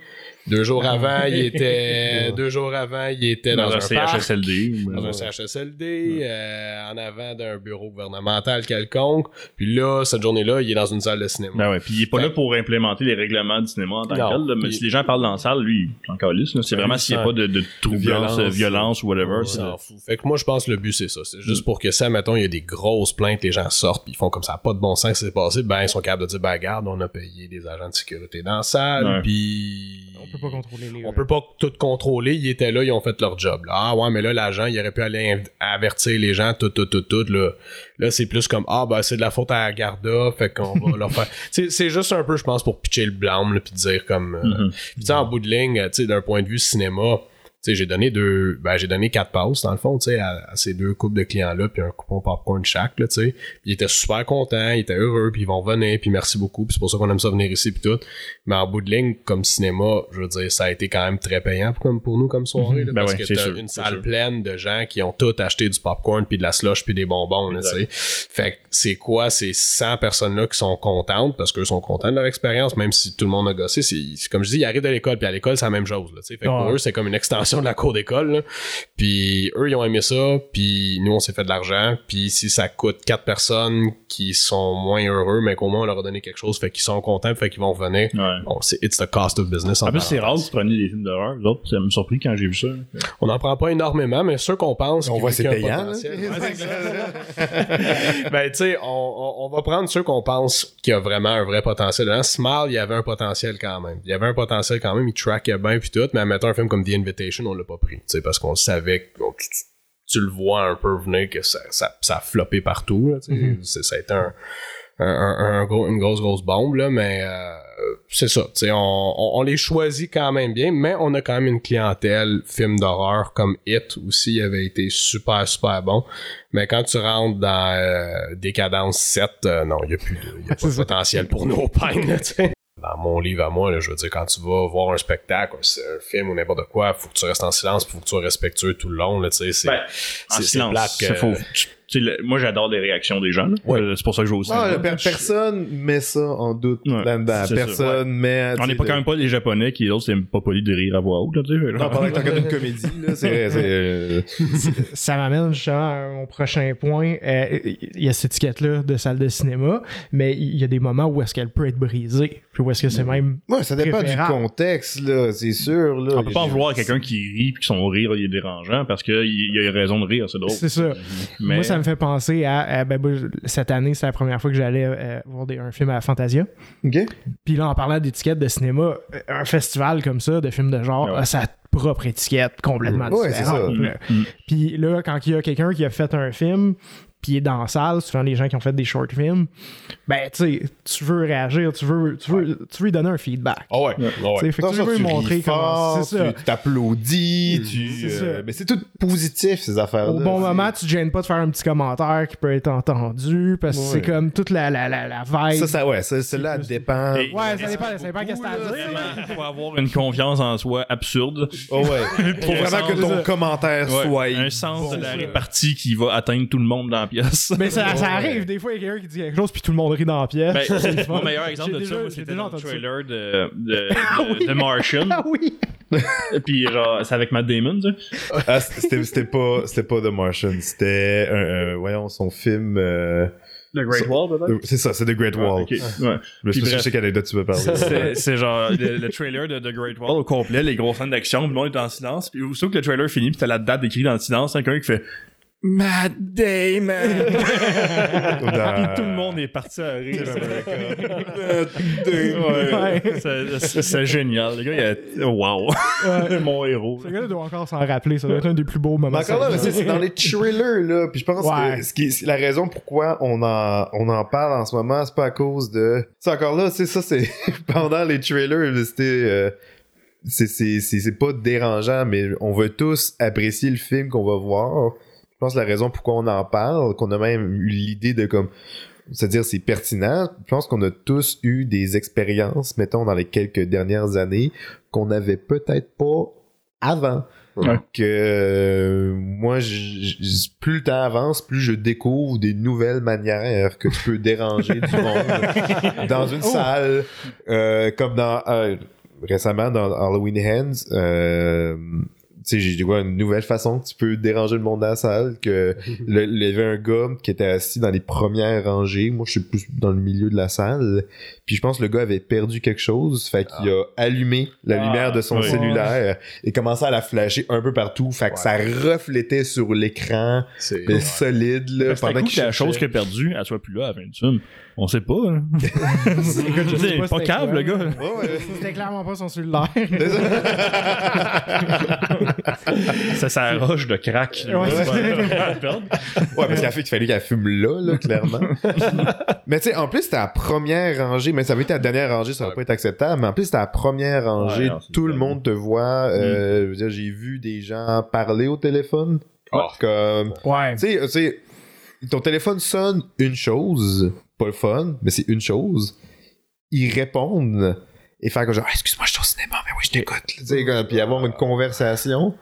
Deux jours avant, il était, deux jours avant, il était dans, dans un CHSLD. dans un CHSLD, euh, en avant d'un bureau gouvernemental quelconque. Puis là, cette journée-là, il est dans une salle de cinéma. Ben ouais, puis il est pas Fait- là pour implémenter les règlements du cinéma en tant Non, que tel. là, mais si les gens parlent dans la salle, lui, calisse. là. C'est Ben, vraiment s'il n'y a ça- pas de, de troublance, violence. ou whatever. C'est- s'en fout. Fait que moi, je pense que le but, c'est ça. C'est juste pour que ça, mettons, il y a des grosses plaintes, les gens sortent, puis ils font comme ça, pas de bon sens, c'est passé. Ben, ils sont capables de dire, ben, regarde, on a payé des agents de sécurité dans la salle, puis. on peut pas contrôler les. On peut pas tout contrôler, ils étaient là, ils ont fait leur job. là. Ah ouais, mais là, l'agent, il aurait pu aller avertir les gens, tout, tout, tout, tout. Là, là c'est plus comme, ah ben c'est de la faute à la Garda, fait qu'on va leur faire... C'est c'est juste un peu, je pense, pour pitcher le blâme, puis dire comme... euh, Mhm. puis tu sais, en bout de ligne, tu sais, d'un point de vue cinéma, sais, j'ai donné deux, ben, j'ai donné quatre passes, dans le fond, tu sais, à, à ces deux couples de clients-là, puis un coupon popcorn chaque, là, tu sais. Puis ils étaient super contents, ils étaient heureux, puis ils vont venir, puis merci beaucoup, puis c'est pour ça qu'on aime ça venir ici, puis tout. Mais en bout de ligne, comme cinéma, je veux dire, ça a été quand même très payant pour, comme pour nous comme soirée, là, Ben parce ouais, que t'as sûr, une salle sûr. pleine de gens qui ont tout acheté du popcorn, puis de la slush, puis des bonbons, là, tu sais. Fait que c'est quoi ces 100 personnes-là qui sont contentes, parce qu'eux sont contents de leur expérience, même si tout le monde a gossé, c'est comme je dis, ils arrivent de l'école, puis à l'école, c'est la même chose, là, tu sais. Fait que pour Ouais. eux, c'est comme une extension de la cour d'école. Puis eux, ils ont aimé ça, puis nous, on s'est fait de l'argent. Puis si ça coûte quatre personnes qui sont moins heureux, mais qu'au moins on leur a donné quelque chose, fait qu'ils sont contents, fait qu'ils vont revenir. Ouais. Bon, c'est it's the cost of business. En plus, c'est rare que vous preniez des films d'horreur. Vous autres, ça m'a surpris quand j'ai vu ça. On n'en prend pas énormément, mais ceux qu'on pense. On qui- voit c'est ont un payant, ben, tu sais, on, on, on va prendre ceux qu'on pense qu'il y a vraiment un vrai potentiel. Dans Smile, il y avait un potentiel quand même. Il y avait un potentiel quand même, il trackait bien puis tout, mais admettons un film comme The Invitation, on l'a pas pris, tu sais, parce qu'on savait que tu, le vois un peu venir que ça, ça, ça a floppé partout, là. C'est- Ça a été un, un, gros- une grosse, grosse bombe, là, mais euh, c'est ça, tu sais, on, on, on les choisit quand même bien, mais on a quand même une clientèle film d'horreur comme It aussi avait été super, super bon. Mais quand tu rentres dans euh, Décadence 7, euh, non, il n'y a plus de, y a pas de potentiel pour nos peines, mon livre à moi, là, je veux dire, quand tu vas voir un spectacle, c'est un film ou n'importe quoi, faut que tu restes en silence, faut que tu sois respectueux tout le long, là, tu sais, c'est... Ben, En c'est- plate que-. Tu- sais, le- moi, j'adore les réactions des gens. là. Ouais. Euh, C'est pour ça que je vais aussi. Ah, per- personne met ça en doute Ouais, là-dedans. c'est ça, Personne met. On n'est pas quand même pas les Japonais qui, eux, c'est pas poli de rire à voix haute. Là, tu sais, Non, pendant que t'en regardes une comédie, là, c'est. c'est, euh, ça m'amène justement à mon prochain point. Euh, Il y a cette étiquette-là de salle de cinéma, mais il y a des moments où est-ce qu'elle peut être brisée, puis où est-ce que c'est même... Ouais, ça dépend du contexte, là, c'est sûr. Là. On peut pas en vouloir à quelqu'un qui rit puis que son rire il est dérangeant parce qu'il il a raison de rire, c'est drôle. C'est ça. Mais Moi, ça me fait penser à... à- ben, moi, cette année, c'est la première fois que j'allais euh, voir des- un film à Fantasia. Puis là, en parlant d'étiquette de cinéma, euh, un festival comme ça, de films de genre, Ouais. a sa propre étiquette complètement Ouais, différente. ça. là. Mm. Puis là, quand il y a quelqu'un qui a fait un film, il est dans la salle, souvent les gens qui ont fait des short films, ben, tu sais, tu veux réagir, tu veux, tu veux, tu veux lui donner un feedback. Ah ouais, ouais. Tu sais, fait que tu ça, veux lui tu montrer comment fort, c'est ça. Tu t'applaudis, tu. C'est euh, ça. mais c'est tout positif, ces affaires-là. Au bon moment, tu te gênes pas de faire un petit commentaire qui peut être entendu, parce que Ouais. c'est comme toute la, la, la, la vibe. Ça, ça, ouais, ça, celle-là elle dépend. Et- Ouais, ça dépend, ça dépend qu'est-ce que t'as à dire. Vraiment, faut avoir une confiance en soi absurde. Oh, ouais. Faut vraiment que ton commentaire Ouais, soit. un sens de la répartie qui va atteindre tout le monde dans la pièce. Mais ça, ça Ouais. arrive, des fois, il y a quelqu'un qui dit quelque chose, puis tout le monde rit dans la pièce. Ben, C'est le fun. mon meilleur exemple de ça, déjà- j'ai c'était dans le ça. trailer de, de, Ah de, oui. de Martian. Ah oui! Puis genre, c'est avec Matt Damon, tu sais. Ah, c'était c'était pas, c'était pas The Martian. C'était, un- un- voyons, son film. euh, The Great Wall, peut-être? euh, c'est ça, c'est The Great Wall. Ok, ouais. Je sais quelle anecdote tu veux parler. C'est genre le, le trailer de The Great Wall au complet, les grosses scènes d'action, puis le monde est en silence. Puis aussitôt que le trailer finit, puis t'as la date écrite dans le silence, c'est quelqu'un qui fait Matt Damon. Puis tout le monde est parti à rire. Ouais. Ouais. C'est- génial. Le gars, il a. Wow. Mon héros. Ce gars-là doit encore s'en rappeler, ça doit être un des plus beaux moments. Mais encore là, c'est dans les trailers, là. Puis je pense Ouais. que ce qui est, c'est la raison pourquoi on en, on en parle en ce moment, c'est pas à cause de. C'est encore là, c'est ça, c'est pendant les trailers, c'était. euh, c'est- c'est c'est- c'est pas dérangeant, mais on veut tous apprécier le film qu'on va voir. Je pense que la raison pourquoi on en parle, qu'on a même eu l'idée de comme. C'est-à-dire, c'est pertinent. Je pense qu'on a tous eu des expériences, mettons, dans les quelques dernières années, qu'on n'avait peut-être pas avant. Ouais. Que euh, moi, j- j- plus le temps avance, plus je découvre des nouvelles manières que tu peux déranger du monde dans une salle, euh, comme dans euh, récemment dans Halloween Hands. Tu sais, j'ai découvert une nouvelle façon que tu peux déranger le monde dans la salle. Que le- il y avait un gars qui était assis dans les premières rangées. Moi, je suis plus dans le milieu de la salle. Puis je pense que le gars avait perdu quelque chose. Fait qu'il a allumé la Ah, lumière de son oui. cellulaire et commençait à la flasher un peu partout. Fait que ça reflétait sur l'écran C'est mais solide là, pendant que la chose qu'il a perdue, elle soit plus là à la fin du film. On sait pas. Hein. C'est pas pas quoi. le gars. Ouais, ouais. C'était clairement pas son cellulaire. C'est sa roche de crack. Ouais. Ouais, parce qu'il a fait qu'il fallait qu'elle fume là, là, clairement. mais tu sais, en plus, c'était la première rangée, mais ça avait été la dernière rangée, ça aurait pas été acceptable, mais en plus, c'était la première rangée, Ouais, non, c'est tout le monde te voit, euh, je veux dire, j'ai vu des gens parler au téléphone, Oh. comme, Ouais. sais, tu sais, ton téléphone sonne une chose, pas le fun, mais c'est une chose, ils répondent, et faire comme genre, Ah, excuse-moi, je suis au cinéma, mais oui, je t'écoute. Tu sais, comme- puis avoir une conversation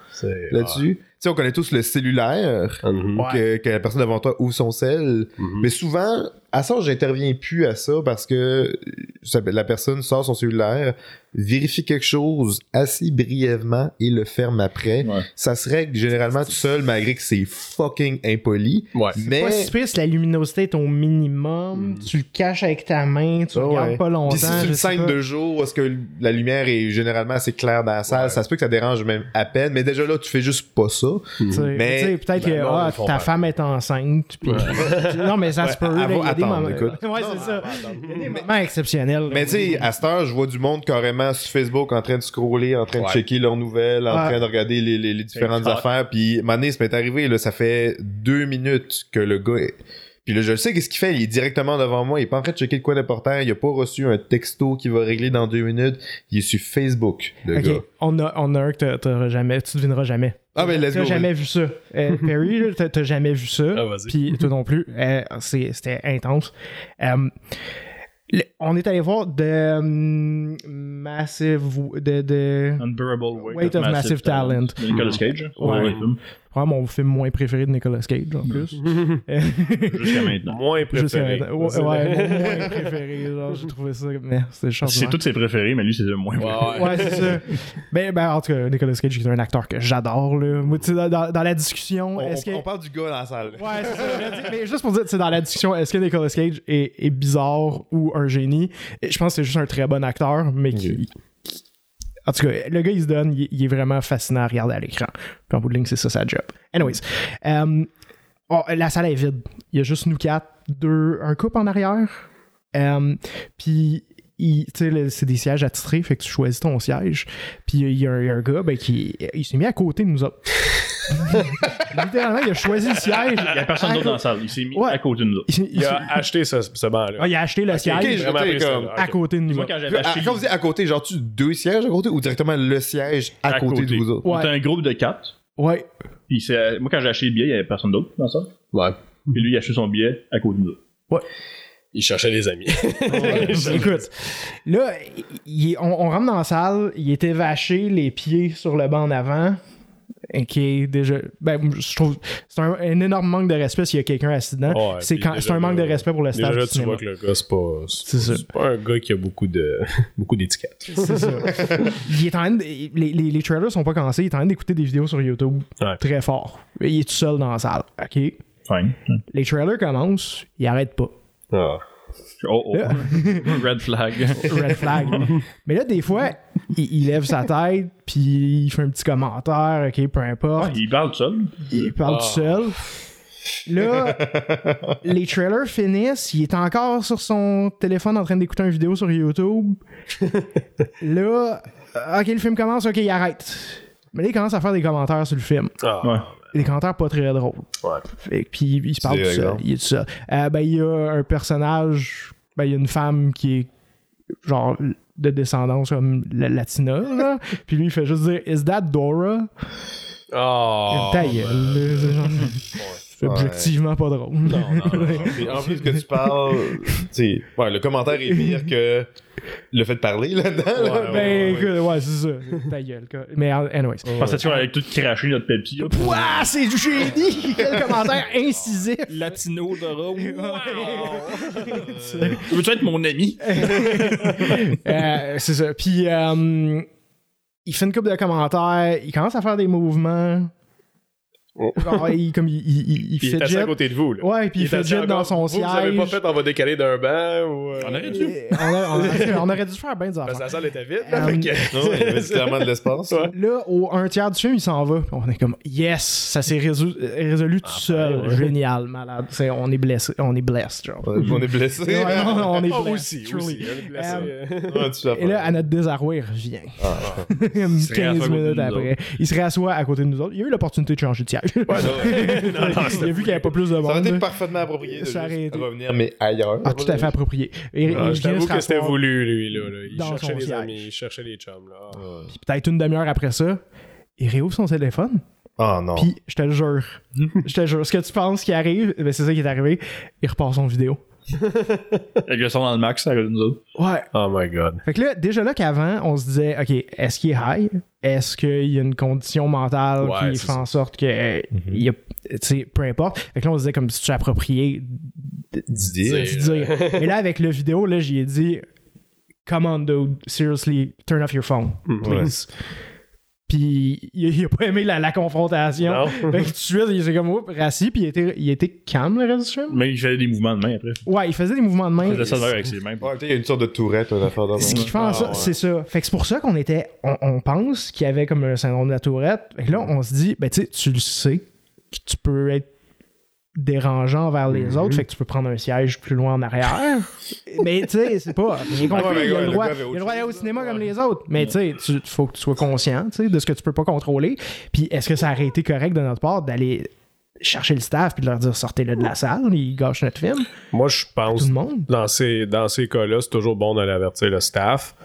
là-dessus. Tu sais, on connaît tous le cellulaire. Mhm. Que, que la personne devant toi ouvre son sel. Mhm. Mais souvent, à ça, j'interviens plus à ça parce que ça- la personne sort son cellulaire, vérifie quelque chose assez brièvement et le ferme après. Ouais. Ça se règle généralement tout seul, malgré que c'est fucking impoli. Ouais. Mais. Pas si pire la luminosité est au minimum, tu le caches avec ta main, tu Ah regardes ouais. pas longtemps. Puis si c'est je une sais scène pas. de jour, est-ce que la lumière est généralement assez claire dans la salle, Ouais. ça se peut que ça dérange même à peine. Mais déjà là, tu fais juste pas ça. Tu sais, Mais- tu peut-être Ben que non, ah, ta femme est enceinte. puis- non, mais ça se peut. Attendre, écoute. Ouais, c'est ça. Il y a des moments exceptionnels. Mais tu sais, à cette heure, je vois du monde carrément sur Facebook en train de scroller, en train de checker leurs nouvelles, en train de regarder les, les- les différentes affaires. Puis, Mané, ça m'est arrivé, là, ça fait deux minutes que le gars est... Puis là, je le sais qu'est-ce qu'il fait. Il est directement devant moi. Il est pas en train de checker de quoi d'important. Il a pas reçu un texto qui va régler dans deux minutes. Il est sur Facebook, le gars. Ok, on a, on a un que t'a- t'auras jamais, tu devineras jamais. Ah, ben, let's T'as go. jamais vu ça. Euh, Perry, t'as- t'as jamais vu ça. Ah, vas-y. Puis toi non plus. Euh, c'est- C'était intense. Euh, le- on est allé voir de hum, Massive. De, de, Unbearable Weight, Weight of Massive Talent. De Nicolas Cage. Ouais. Ouais. Probablement mon film moins préféré de Nicolas Cage en plus. Jusqu'à maintenant. Moins Jusqu'à préféré. maintenant. Ouais, ouais, mon moins préféré. Genre, j'ai trouvé ça. Mais C'est changeant. tous ses préférés, mais lui, c'est le moins préféré. Ouais. Ouais, c'est ça. Ben, ben, en tout cas, Nicolas Cage est un acteur que j'adore. là. Moi, tu sais, dans, la discussion, On, est-ce que. on parle du gars dans la salle. Ouais, c'est ça. Mais juste pour dire, tu sais, dans la discussion, est-ce que Nicolas Cage est, est bizarre ou un génie? Et Je pense que c'est juste un très bon acteur, mais qui. En tout cas, le gars, il se donne, il, est vraiment fascinant à regarder à l'écran. Puis en bout de ligne, c'est ça sa job. Anyways, euh, oh, la salle est vide. Il y a juste nous quatre, deux, un couple en arrière. Euh, puis, c'est des sièges attitrés, fait que tu choisis ton siège. Puis il y, a un- il y a un gars, ben, qui il s'est mis à côté de nous autres. Littéralement, il a choisi le siège. Il n'y a personne d'autre dans la salle. Il s'est mis Ouais. à côté de nous autres. Il, a acheté ce, ce banc-là. ah, il a acheté le siège comme- à côté de nous Moi, autres. quand Ah. Quand vous dites à côté, genre, tu deux sièges à côté ou directement le siège à, À côté, de vous autres? On Ouais. un groupe de quatre. Ouais. Puis c'est- moi, quand j'ai acheté le billet, il n'y avait personne d'autre dans ça. Ouais. Puis lui, il a acheté son billet à côté de nous autres. Il cherchait des amis. Écoute, là, il est- on, on rentre dans la salle, il était vaché, les pieds sur le banc en avant. Ok, déjà. Ben, je trouve. C'est un, un énorme manque de respect s'il y a quelqu'un assis dedans. Ouais, c'est puis quand- déjà c'est un manque de respect pour le Déjà, là, du tu cinéma. vois que le gars, c'est pas, C'est ça. c'est pas un gars qui a beaucoup de beaucoup d'étiquettes. C'est ça. il est en train de- les, les, les trailers sont pas cassés, il est en train d'écouter des vidéos sur YouTube Ouais. très fort. Il est tout seul dans la salle. Ok? Fine. Les trailers commencent, il arrête pas. Ah. Oh, oh. Là- Red flag. red flag. Mais là, des fois, il, il lève sa tête, puis il fait un petit commentaire, ok, peu importe. il parle tout seul. Il parle Ah. tout seul. Là, les trailers finissent, il est encore sur son téléphone en train d'écouter une vidéo sur YouTube. Là, ok, le film commence, ok, il arrête. Mais là, il commence à faire des commentaires sur le film. Ah. Ouais. Des commentaires pas très drôles. Ouais. Que- puis il se parle tout seul. exemple. Il est tout seul. Euh, ben, il y a un personnage, ben, il y a une femme qui est genre de descendance comme la latina, là. puis lui, il fait juste dire Is that Dora? Ah. Ta gueule, c'est objectivement pas drôle. Non, non, en plus que tu parles, tu ouais, le commentaire est pire que le fait de parler là-dedans. là. Ouais, ben, ouais, ouais. écoute, ouais, c'est ça. Ta gueule. quoi. Mais, anyways. Pensais-tu qu'on allait tout cracher notre Pepsi? là? Ouah, c'est du génie! Quel commentaire incisif! Latino Dora. C'est- Veux-tu être mon ami? Euh, c'est ça. Puis, euh, il fait une couple de commentaires, il commence à faire des mouvements. Oh. Genre, il, comme il, il, il, il est à côté de vous. Là. Ouais, puis il, est assis fidget dans son vous, siège. Vous avez pas fait, on va décaler d'un banc ou. euh, On aurait dû. On, a- on a- on aurait dû faire bien des Parce que affaires. la salle était vide. là, Euh, fait que- Non, il y avait clairement de l'espace. Ouais. Là, au un tiers du film, il s'en va. On est comme, yes, ça s'est résolu, résolu tout seul. Génial, malade. C'est- on est blessé, on est blessed, genre. Ouais, On est blessé. Ouais, on, on est Ah, blessed. aussi, truly. aussi. elle est tu fais Et là, à notre désarroi, il revient. Comme se 15 réassoit à côté minutes après. Il se réassoit à côté de nous autres. Il a eu l'opportunité de changer de non, non, il a vu qu'il n'y avait pas plus de Ça aurait monde. été parfaitement approprié de Ça juste revenir, mais ailleurs. Ah, tout à fait approprié. Et, Ah, je t'avoue que c'était voulu, lui. Là, là. Il cherchait les siège. amis, il cherchait les chums. Là. Puis peut-être une demi-heure après ça, il réouvre son téléphone. Oh non. Puis je te le jure, je te le jure, ce que tu penses qui arrive, ben c'est ça qui est arrivé. Il repart son vidéo. Son dans le max, ça nous autres. Ouais. Oh my god. Fait que là, déjà là qu'avant, on se disait, OK, est-ce qu'il est high? Est-ce qu'il y a une condition mentale Ouais, qui fait en sorte que, euh, il y a, tu sais, peu importe. Fait que là, on se disait comme si tu approprié D'idée. Dire. Et là, avec le vidéo, là, j'y ai dit, come on, dude, seriously, turn off your phone, please. Puis il, il a pas aimé la, la confrontation. Non. Fait que tout de suite, il s'est comme, oups, rassis, puis il était, il était calme, le reste du film. Mais il faisait des mouvements de main après. Ouais, il faisait des mouvements de main. Il faisait ça avec ses mains. Ouais, il y a une sorte de tourette, une affaire dans Ce qui fait en Ah, ouais. c'est ça. Fait que c'est pour ça qu'on était, on, on pense qu'il y avait comme un syndrome de la tourette. Fait que là, on se dit, ben tu sais, tu le sais que tu peux être dérangeant envers les Mhm. autres, fait que tu peux prendre un siège plus loin en arrière. mais tu sais, c'est pas. Il, ouais, il a le droit d'aller au cinéma comme les autres. Mais tu sais, tu faut que tu sois conscient de ce que tu peux pas contrôler. Puis est-ce que ça aurait été correct de notre part d'aller chercher le staff puis de leur dire sortez-le de la salle, ils gâchent notre film, Moi, je pense, tout le monde? dans ces, dans ces cas-là, c'est toujours bon d'aller avertir le staff.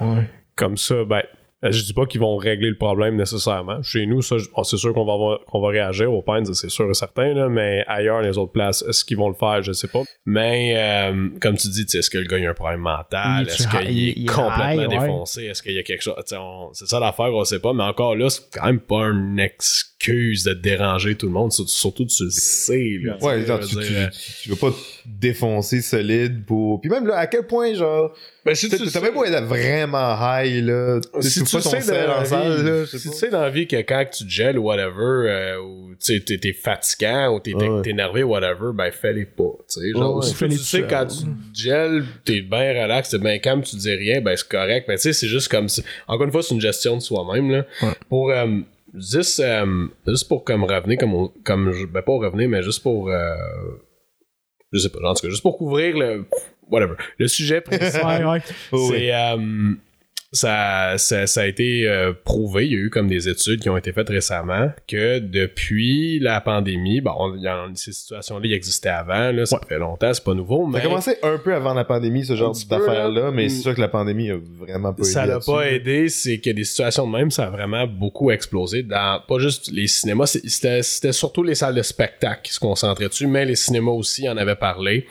Comme ça, ben, je dis pas qu'ils vont régler le problème nécessairement. Chez nous, ça, oh, c'est sûr qu'on va, avoir- qu'on va réagir au Pines, c'est sûr et certain, là, mais ailleurs, les autres places, est-ce qu'ils vont le faire, je sais pas. Mais, euh, comme tu dis, tu sais, est-ce que le gars il a un problème mental? Est-ce qu'il est il complètement ouais. défoncé? Est-ce qu'il y a quelque chose? on- C'est ça l'affaire, on sait pas, mais encore là, c'est quand même pas une excuse de déranger tout le monde, surtout, tu le sais. Là, Ouais, genre, tu, veux tu, veux pas te défoncer solide pour. Puis même là, à quel point, genre. ben, si tu t'as même pas être vraiment high, là. si tu sais dans salle, là. si tu sais dans la vie que quand tu gèles ou whatever, euh, ou tu sais, t'es, t'es fatigant ou t'es, Ouais. énervé whatever, ben fais-les pas. Tu sais, genre, Ouais, si ouais. tu sais quand tu gèles, t'es bien relax, t'es bien calme, tu dis rien, ben c'est correct. Ben tu sais, c'est juste comme encore une fois, c'est une gestion de soi-même là. Pour euh, juste, euh, juste pour comme revenir comme on- comme je- ben pas revenir, mais juste pour euh, je sais pas, en tout cas, juste pour couvrir le whatever le sujet principal. Ouais, ouais. C'est euh, ça, ça, ça a été euh, prouvé, il y a eu comme des études qui ont été faites récemment que depuis la pandémie, bon, il y en, ces situations-là existaient avant, là, ça fait longtemps, c'est pas nouveau, Ça mais a commencé un peu avant la pandémie, ce genre d'affaires-là, là. mais Mm. c'est sûr que la pandémie a vraiment pas ça aidé l'a pas aidé, c'est que des situations de même, ça a vraiment beaucoup explosé dans pas juste les cinémas, c'était surtout les salles de spectacle qui se concentraient dessus, mais les cinémas aussi en avaient parlé.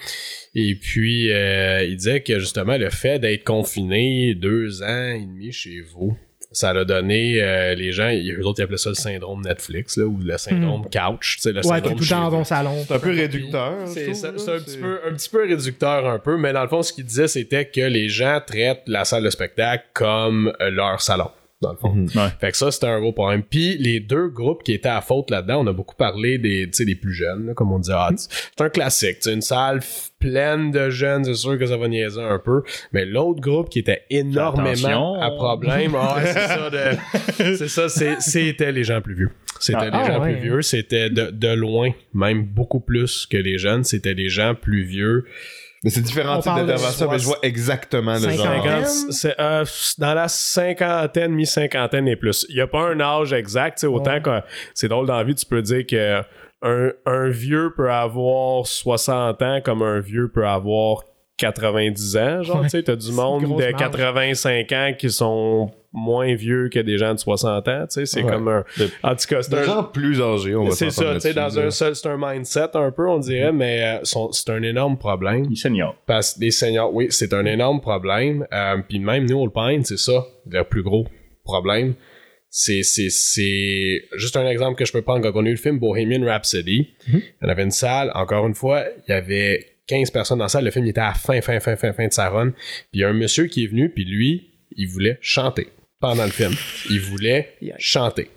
Et puis, euh, il disait que justement, le fait d'être confiné deux ans et demi chez vous, ça l'a donné euh, les gens, y- eux autres ils appelaient ça le syndrome Netflix, là, ou le syndrome couch, tu sais, le Ouais, t'es syndrome tout le temps chez dans ton salon. C'est un peu réducteur. je C'est trouve, ça- là, c'est un, petit peu, un petit peu réducteur un peu, mais dans le fond, ce qu'il disait, c'était que les gens traitent la salle de spectacle comme euh, leur salon, dans le fond. Mhm. Ouais. Fait que ça, c'était un gros problème. Puis les deux groupes qui étaient à faute là-dedans, on a beaucoup parlé des, tu sais, des plus jeunes, là, comme on dit. Ah, Mhm. c'est un classique. une salle pleine de jeunes, c'est sûr que ça va niaiser un peu. Mais l'autre groupe qui était énormément à problème, ah c'est ça, c'était les gens plus vieux. C'était Ah. les Ah, gens ouais. plus vieux. C'était de, de loin, même beaucoup plus que les jeunes. C'était les gens plus vieux. Mais c'est différents types d'interventions, mais je vois exactement le genre. C'est, euh, dans la cinquantaine, mi-cinquantaine et plus. Il n'y a pas un âge exact. tu sais, Autant Ouais. que c'est drôle dans la vie, tu peux dire que un, un vieux peut avoir 60 ans comme un vieux peut avoir 90 ans. Genre, Ouais. tu sais, t'as du C'est monde de marge. 85 ans qui sont moins vieux que des gens de 60 ans. Tu sais, c'est Ouais. comme un. En tout cas, c'est Des un. gens plus âgés, on va C'est s'entendre ça, tu sais, dans un seul, c'est un mindset un peu, on dirait, mais euh, c'est un énorme problème. Il senior. Parce que les seniors, oui, c'est un énorme problème. Euh, Puis même nous, au Pine, c'est ça, le plus gros problème. C'est, c'est, c'est juste un exemple que je peux prendre quand on a eu le film Bohemian Rhapsody. Il y en avait une salle, encore une fois, il y avait 15 personnes dans la salle. Le film il était à la fin, fin, fin, fin, fin de sa run. Puis il y a un monsieur qui est venu, puis lui, il voulait chanter pendant le film. Il voulait chanter.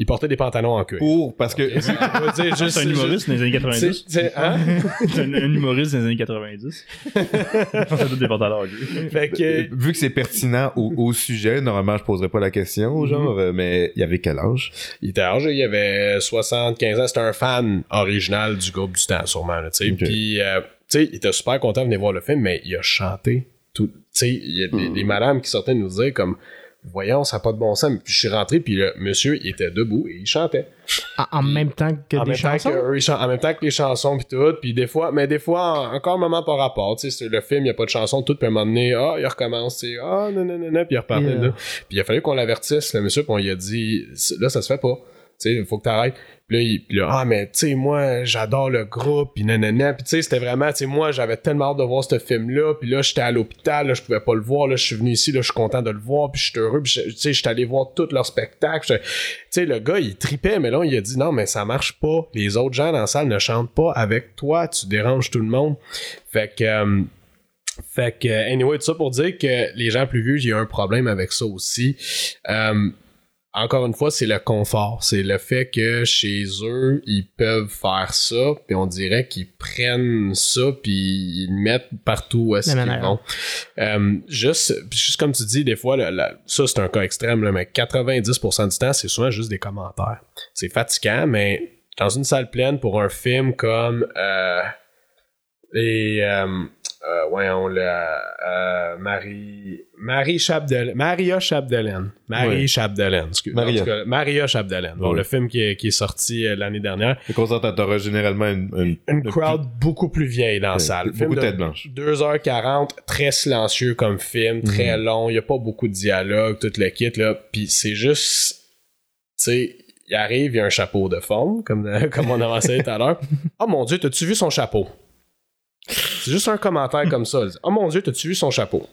Il portait des pantalons en cuir. Pour, parce que. C'est un humoriste dans les années C'est, 90. c'est- hein? Un, un humoriste dans les années 90. Je pense à tous des pantalons. ok. Fait que, Vu que c'est pertinent au, au sujet, normalement je poserais pas la question, genre, euh, mais il y avait quel âge? Il était âgé, il avait 75 ans. C'était un fan original du groupe du temps, sûrement. là, tu sais. Ok. Puis, euh, tu sais, il était super content de venir voir le film, mais il a chanté tout. Tu sais, il y a des, des madames qui sortaient nous dire comme, voyons, ça n'a pas de bon sens. Puis je suis rentré, puis le monsieur, il était debout et il chantait. En, même temps que en, des chansons? que en même temps que les chansons, puis tout. Puis des fois, mais des fois, en- encore un moment par rapport. Tu sais, le film, il n'y a pas de chanson, tout. Puis à un moment donné, ah, il recommence, tu sais, ah, non, non, non, non, puis il repartait Yeah. là. Puis il a fallu qu'on l'avertisse, le monsieur, puis on lui a dit, là, ça se fait pas. Tu sais, il faut que t'arrêtes. Puis là, il, puis là, ah, mais tu sais, moi, j'adore le groupe, puis nanana. Puis tu sais, c'était vraiment, tu sais, moi, j'avais tellement hâte de voir ce film-là. Puis là, j'étais à l'hôpital, là, je pouvais pas le voir. Là, je suis venu ici, là, je suis content de le voir, puis je suis heureux. Puis tu sais, j'étais allé voir tous leurs spectacles. J'étais- Tu sais, le gars, il tripait, mais là, il a dit, non, mais ça marche pas. Les autres gens dans la salle ne chantent pas avec toi. Tu déranges tout le monde. Fait que... euh, fait que, anyway, tout ça pour dire que les gens plus vieux, j'ai un problème avec ça aussi. Euh, encore une fois, c'est le confort. C'est le fait que chez eux, ils peuvent faire ça, puis on dirait qu'ils prennent ça, puis ils le mettent partout où est-ce qu'ils vont. Euh, juste, juste comme tu dis, des fois, ça c'est un cas extrême, là, mais 90% du temps, c'est souvent juste des commentaires. C'est fatigant, mais dans une salle pleine pour un film comme euh, les euh, euh, voyons le euh, Marie Marie Chapdelaine Maria Chapdelaine Marie Oui. Chapdelaine excuse- Maria. en tout cas, Maria Chapdelaine bon, le film qui est, qui est sorti euh, l'année dernière concert, t'auras généralement une, une, une crowd beaucoup plus vieille dans la salle beaucoup de têtes blanches. 2h40 très silencieux comme film très long il y a pas beaucoup de dialogue tout le kit là puis c'est juste tu sais il arrive, il y a un chapeau de forme, comme, comme on avançait tout à l'heure. Oh mon dieu, t'as-tu vu son chapeau? C'est juste un commentaire comme ça. Oh mon dieu, t'as-tu vu son chapeau?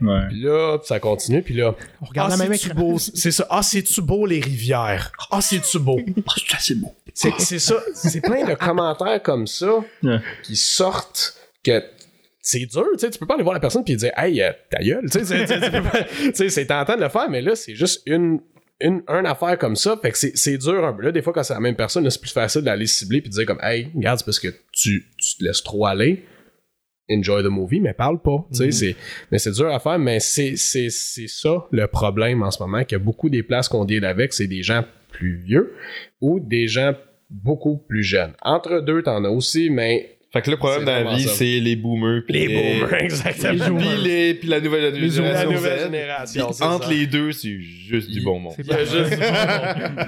Ouais. Puis là, ça continue, puis là. On regarde ah, la même beau? C'est ça. Ah, c'est-tu beau les rivières? Ah, c'est-tu beau? Ah, c'est beau. C'est c'est ça. C'est plein de commentaires comme ça Ouais. qui sortent que c'est dur, tu sais, tu peux pas aller voir la personne puis dire hey euh, ta gueule, tu sais, c'est- tentant de le faire mais là c'est juste une une, une affaire comme ça, fait que c'est, c'est dur un peu. Là, des fois, quand c'est la même personne, là, c'est plus facile d'aller cibler puis de dire comme, hey, regarde, c'est parce que tu, tu te laisses trop aller. Enjoy the movie, mais parle pas. Tu sais, c'est, mais c'est dur à faire, mais c'est, c'est, c'est ça le problème en ce moment, que beaucoup des places qu'on deal avec, c'est des gens plus vieux ou des gens beaucoup plus jeunes. Entre deux, t'en as aussi, mais Fait que le problème dans la vie, c'est les boomers. puis les boomers, exactement. Puis, les, puis la nouvelle, La génération nouvelle Z. génération. Puis c'est entre ça. les deux, c'est juste du bon monde. C'est Il y a juste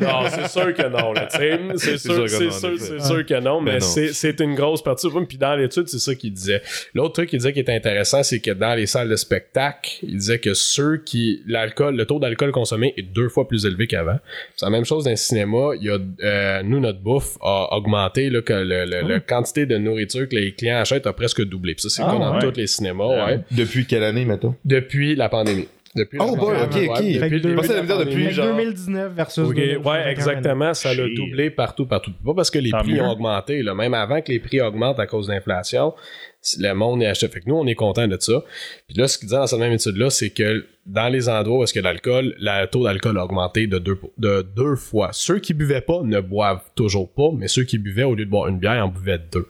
Non, c'est sûr que non, là, tu sais. C'est sûr, c'est non, sûr, c'est sûr que non, mais Mais c'est c'est une grosse partie. Puis dans l'étude, c'est ça qu'il disait. L'autre truc qu'il disait qui était intéressant, c'est que dans les salles de spectacle, il disait que ceux qui. L'alcool, le taux d'alcool consommé est deux fois plus élevé qu'avant. C'est la même chose dans le cinéma. Il y a, euh, nous, notre bouffe a augmenté, là, que le, le- la quantité de nourriture que les clients achètent a presque doublé. Puis ça, c'est Ah, pas dans ouais. tous les cinémas, ouais. Depuis quelle année, mettons? Depuis la pandémie. Depuis Oh, pandémie, ok, ok. ouais, depuis que le Parce que ça début veut de la dire depuis, pandémie. genre- 2019 versus Ok, 2021. ouais, exactement. Ça l'a doublé partout, partout. Pas parce que les Tant prix mieux. ont augmenté. Là. Même avant que les prix augmentent à cause de l'inflation, le monde est acheté. Fait que nous, on est content de ça. Puis là, ce qu'il disait dans cette même étude-là, c'est que dans les endroits où est-ce que l'alcool, le taux d'alcool a augmenté de deux, de deux fois. Ceux qui buvaient pas ne boivent toujours pas, mais ceux qui buvaient, au lieu de boire une bière, en buvaient deux.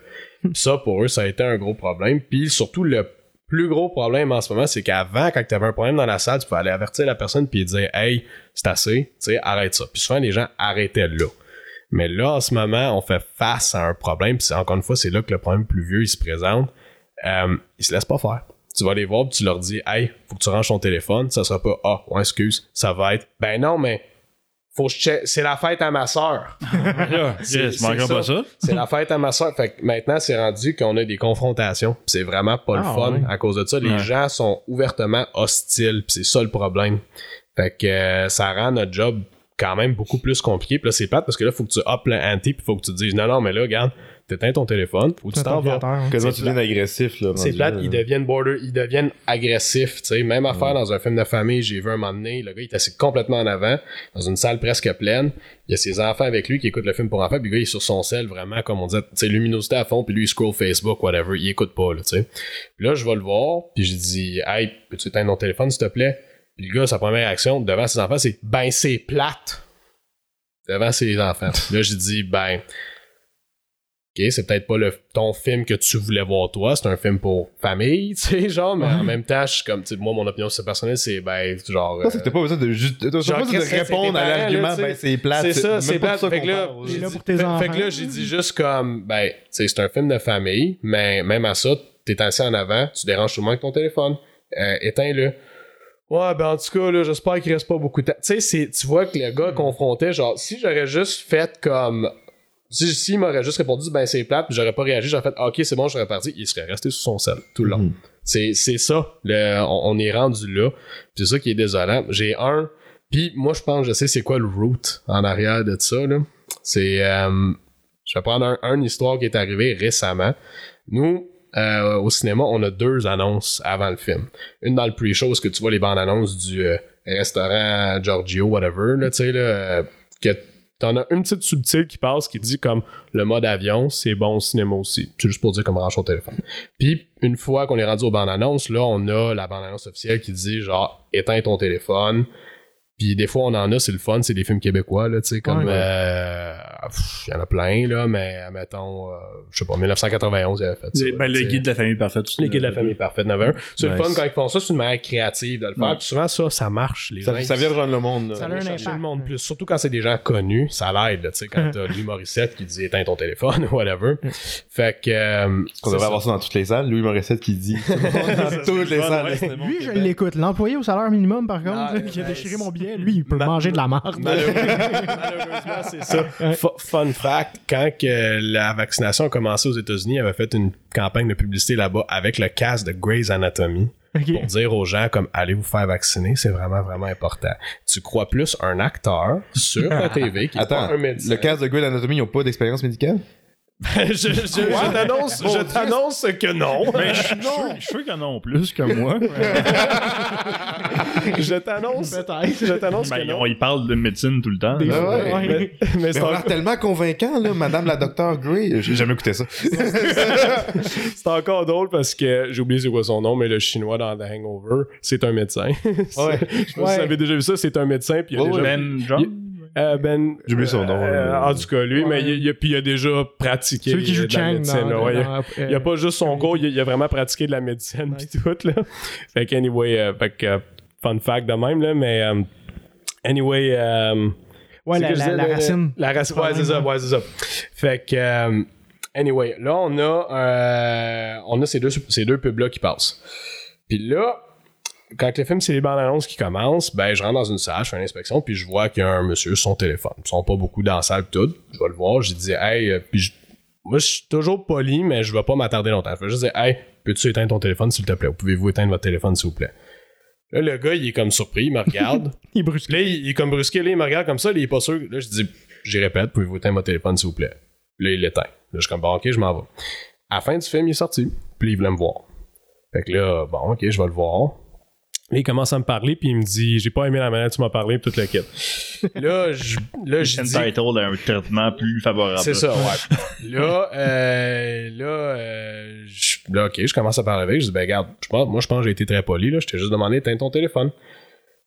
Ça, pour eux, ça a été un gros problème. Puis surtout, le plus gros problème en ce moment, c'est qu'avant, quand tu avais un problème dans la salle, tu pouvais aller avertir la personne puis dire Hey, c'est assez, tu sais, arrête ça. Puis souvent, les gens arrêtaient là. Mais là, en ce moment, on fait face à un problème. Puis encore une fois, c'est là que le problème plus vieux il se présente. Euh, ils se laissent pas faire. Tu vas les voir, puis tu leur dis Hey, faut que tu ranges ton téléphone. Ça sera pas Ah, ouais, excuse, ça va être Ben non, mais faut que je check- c'est la fête à ma soeur. Là, C'est- la fête à ma soeur. Fait que maintenant, c'est rendu qu'on a des confrontations. C'est vraiment pas le Ah, fun à cause de ça. Les Ouais. gens sont ouvertement hostiles. C'est ça le problème. Fait que euh, ça rend notre job quand même beaucoup plus compliqué. Puis là, c'est plate parce que là, faut que tu up le ante. Puis faut que tu te dises non, non, mais là, regarde, t'éteins ton téléphone ou tu t'en vas. hein. Quasiment tu deviens agressif, là. C'est plate, ils deviennent border, ils deviennent agressifs, tu sais. Même affaire dans un film de famille, j'ai vu un moment donné, le gars il est assis complètement en avant, dans une salle presque pleine. Il y a ses enfants avec lui qui écoutent le film pour enfants, puis le gars il est sur son sel vraiment, comme on dit, tu sais, luminosité à fond, puis lui il scroll Facebook, whatever, il écoute pas, là, tu sais. Puis là, je vais le voir, puis je dis, hey, peux-tu éteindre ton téléphone, s'il te plaît? Puis le gars, sa première réaction devant ses enfants, c'est, ben, c'est plate. Devant ses enfants. Là, je dis, ben, OK, c'est peut-être pas le, ton film que tu voulais voir toi, c'est un film pour famille, tu sais, genre, mais en même temps, je suis comme, tu sais, moi, mon opinion c'est personnelle, c'est, ben, genre... C'est que t'as pas besoin de juste. T'as pas besoin de répondre à l'argument, ben c'est plate. c'est ça, c'est pas plate. ça Fait que là, parle. j'ai là dit- pour tes fait- enfants. fait que là, j'ai dit juste comme, ben, tu sais, c'est un film de famille, mais même à ça, t'es assis en avant, tu déranges tout le monde avec ton téléphone, euh, éteins-le. Ouais, ben en tout cas, là, j'espère qu'il reste pas beaucoup de temps. Tu sais, c'est- tu vois que le gars confrontait, genre, si j'aurais juste fait comme. Si, s'il m'aurait juste répondu, ben c'est plate, puis j'aurais pas réagi, j'aurais fait, ok, c'est bon, je serais parti, il serait resté sous son sel tout le long. Mhm. C'est, c'est ça, le, on, on est rendu là. C'est ça qui est désolant. J'ai un, Puis moi, je pense, je sais c'est quoi le root en arrière de ça. Là. C'est, euh, je vais prendre un, une histoire qui est arrivée récemment. Nous, euh, au cinéma, on a deux annonces avant le film. Une dans le pre-show, que tu vois les bandes annonces du euh, restaurant Giorgio, whatever, là, tu sais, là, euh, que t'en as une petite subtile qui passe qui dit comme le mode avion, c'est bon au cinéma aussi. C'est juste pour dire comme branche au téléphone. Puis, une fois qu'on est rendu aux bandes annonces, là, on a la bande annonce officielle qui dit genre, éteins ton téléphone. Puis des fois, on en a, c'est le fun, c'est des films québécois, là, tu sais, comme... Ouais. euh, Il y en a plein, là, mais, mettons, euh, je sais pas, 1991, il avait fait ça. Ben, là, le guide de la famille parfaite. aussi. Les guides de la famille parfaite, 9 C'est le fun quand ils font ça, c'est une manière créative de le faire. Ouais. Puis souvent, ça, ça marche. Les Ça, gens, ça vient rejoindre le monde. là. Ça a vient impact. le monde plus. Surtout quand c'est des gens connus, ça l'aide, là, tu sais, quand t'as Louis Morissette qui dit éteins ton téléphone, whatever. Fait que. euh, On c'est devrait ça. avoir ça dans toutes les salles. Louis Morissette qui dit dans toutes les salles. Lui, je l'écoute. L'employé au salaire minimum, par contre, Ah, qui a déchiré mon billet, lui, il peut Ma- manger de la marde. Malheureusement, malheureusement, c'est ça. Fu- Fun fact, quand que la vaccination a commencé aux États-Unis, il avait fait une campagne de publicité là-bas avec le cast de Grey's Anatomy pour dire aux gens comme allez vous faire vacciner, c'est vraiment vraiment important. Tu crois plus un acteur sur ta TV qui est Attends, pas un médecin. le cast de Grey Anatomy, ils n'ont pas d'expérience médicale? Je je, je t'annonce, je t'annonce que non. Ben, je suis je qu'il y en a plus que moi. je t'annonce. Peut-être. Je t'annonce Ben, que non. parlent de médecine tout le temps. Des là. fois, ouais. ouais. Mais, mais Mais c'est tellement convaincant, là, Madame la Docteur Grey. J'ai jamais écouté ça. c'est encore drôle parce que j'ai oublié c'est quoi son nom, mais le chinois dans The Hangover, c'est un médecin. Ouais. Je sais pas si Ouais. vous avez déjà vu ça, c'est un médecin puis il a Ouais, déjà. Ben John? Euh, ben, J'ai oublié son nom, euh, en tout cas, lui, Ouais. mais il, il a, puis il a déjà pratiqué. Celui qui joue de la Chang médecine, dans, là, ouais. dans- Il y a pas juste son cours, il, il a vraiment pratiqué de la médecine Nice. pis tout, là. Fait que, anyway, euh, fait que, euh, fun fact de même, là, mais, euh, anyway, euh, Ouais, la, disais, racine. La racine, ouais, c'est ça, ouais, c'est ça. Fait que, euh, anyway, là, on a, euh, on a ces deux, ces deux pubs-là qui passent. Puis là, quand le film, c'est les bandes annonces qui commencent, ben, je rentre dans une salle, je fais une inspection, puis je vois qu'il y a un monsieur sur son téléphone. Ils sont pas beaucoup dans la salle, tout. Je vais le voir, je dis, hey, euh, puis je- moi, je suis toujours poli, mais je vais pas m'attarder longtemps. Je vais juste dire, hey, peux-tu éteindre ton téléphone, s'il te plaît? Ou pouvez-vous éteindre votre téléphone, s'il vous plaît? Là, le gars, il est comme surpris, il me regarde. Il est brusque. Là, il, est comme brusqué, là, il me regarde comme ça, là, il est pas sûr. Là, je dis, j'y répète, pouvez-vous éteindre votre téléphone, s'il vous plaît? Là, il l'éteint. Là, je suis comme, bon, ok, je m'en vais. À la fin du film, il est sorti, puis il voulait me voir. Fait que là, bon, ok, je vais le voir. Là, il commence à me parler, puis il me dit, j'ai pas aimé la manière dont tu m'as parlé, puis tout le kit. là, je, là, je dis, un traitement plus favorable. c'est ça, ouais. là, euh, là, euh, je- là, ok, je commence à parler avec. Je dis, ben, regarde, je pense, moi, je pense que j'ai été très poli, là. Je t'ai juste demandé d'éteindre ton téléphone.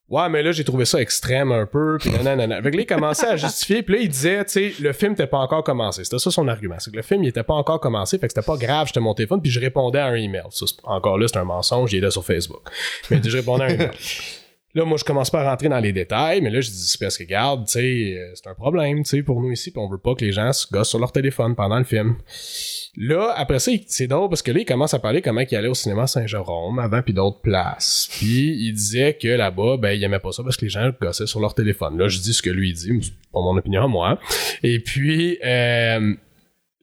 Ouais, mais là, j'ai trouvé ça extrême un peu, puis nanana. Fait que là, il commençait à justifier, puis là, il disait, tu sais, le film n'était pas encore commencé. C'était ça son argument. C'est que le film, il était pas encore commencé, fait que c'était pas grave, j'étais mon téléphone, puis je répondais à un email. Ça, encore là, c'est un mensonge, il était sur Facebook. Mais je répondais à un email. Là, moi, je commence pas à rentrer dans les détails, mais là, je dis, c'est parce que, regarde, tu sais, euh, c'est un problème, tu sais, pour nous ici, puis on veut pas que les gens se gossent sur leur téléphone pendant le film. Là, après ça, c'est drôle parce que là, il commence à parler comment il allait au cinéma Saint-Jérôme avant puis d'autres places. Puis il disait que là-bas, ben, il aimait pas ça parce que les gens gossaient sur leur téléphone. Là, je dis ce que lui il dit, c'est pas mon opinion à moi. Et puis, euh,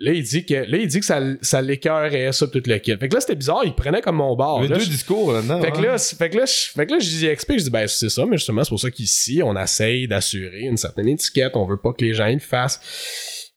là, il dit que, là, il dit que ça, ça l'écœurait, ça, toute le kit. Fait que là, c'était bizarre, il prenait comme mon bord. Il y avait deux je- discours là-dedans. fait que là, fait que là, je, fait que là, je lui explique, je dis, ben, c'est ça, mais justement, c'est pour ça qu'ici, on essaye d'assurer une certaine étiquette, on veut pas que les gens le fassent.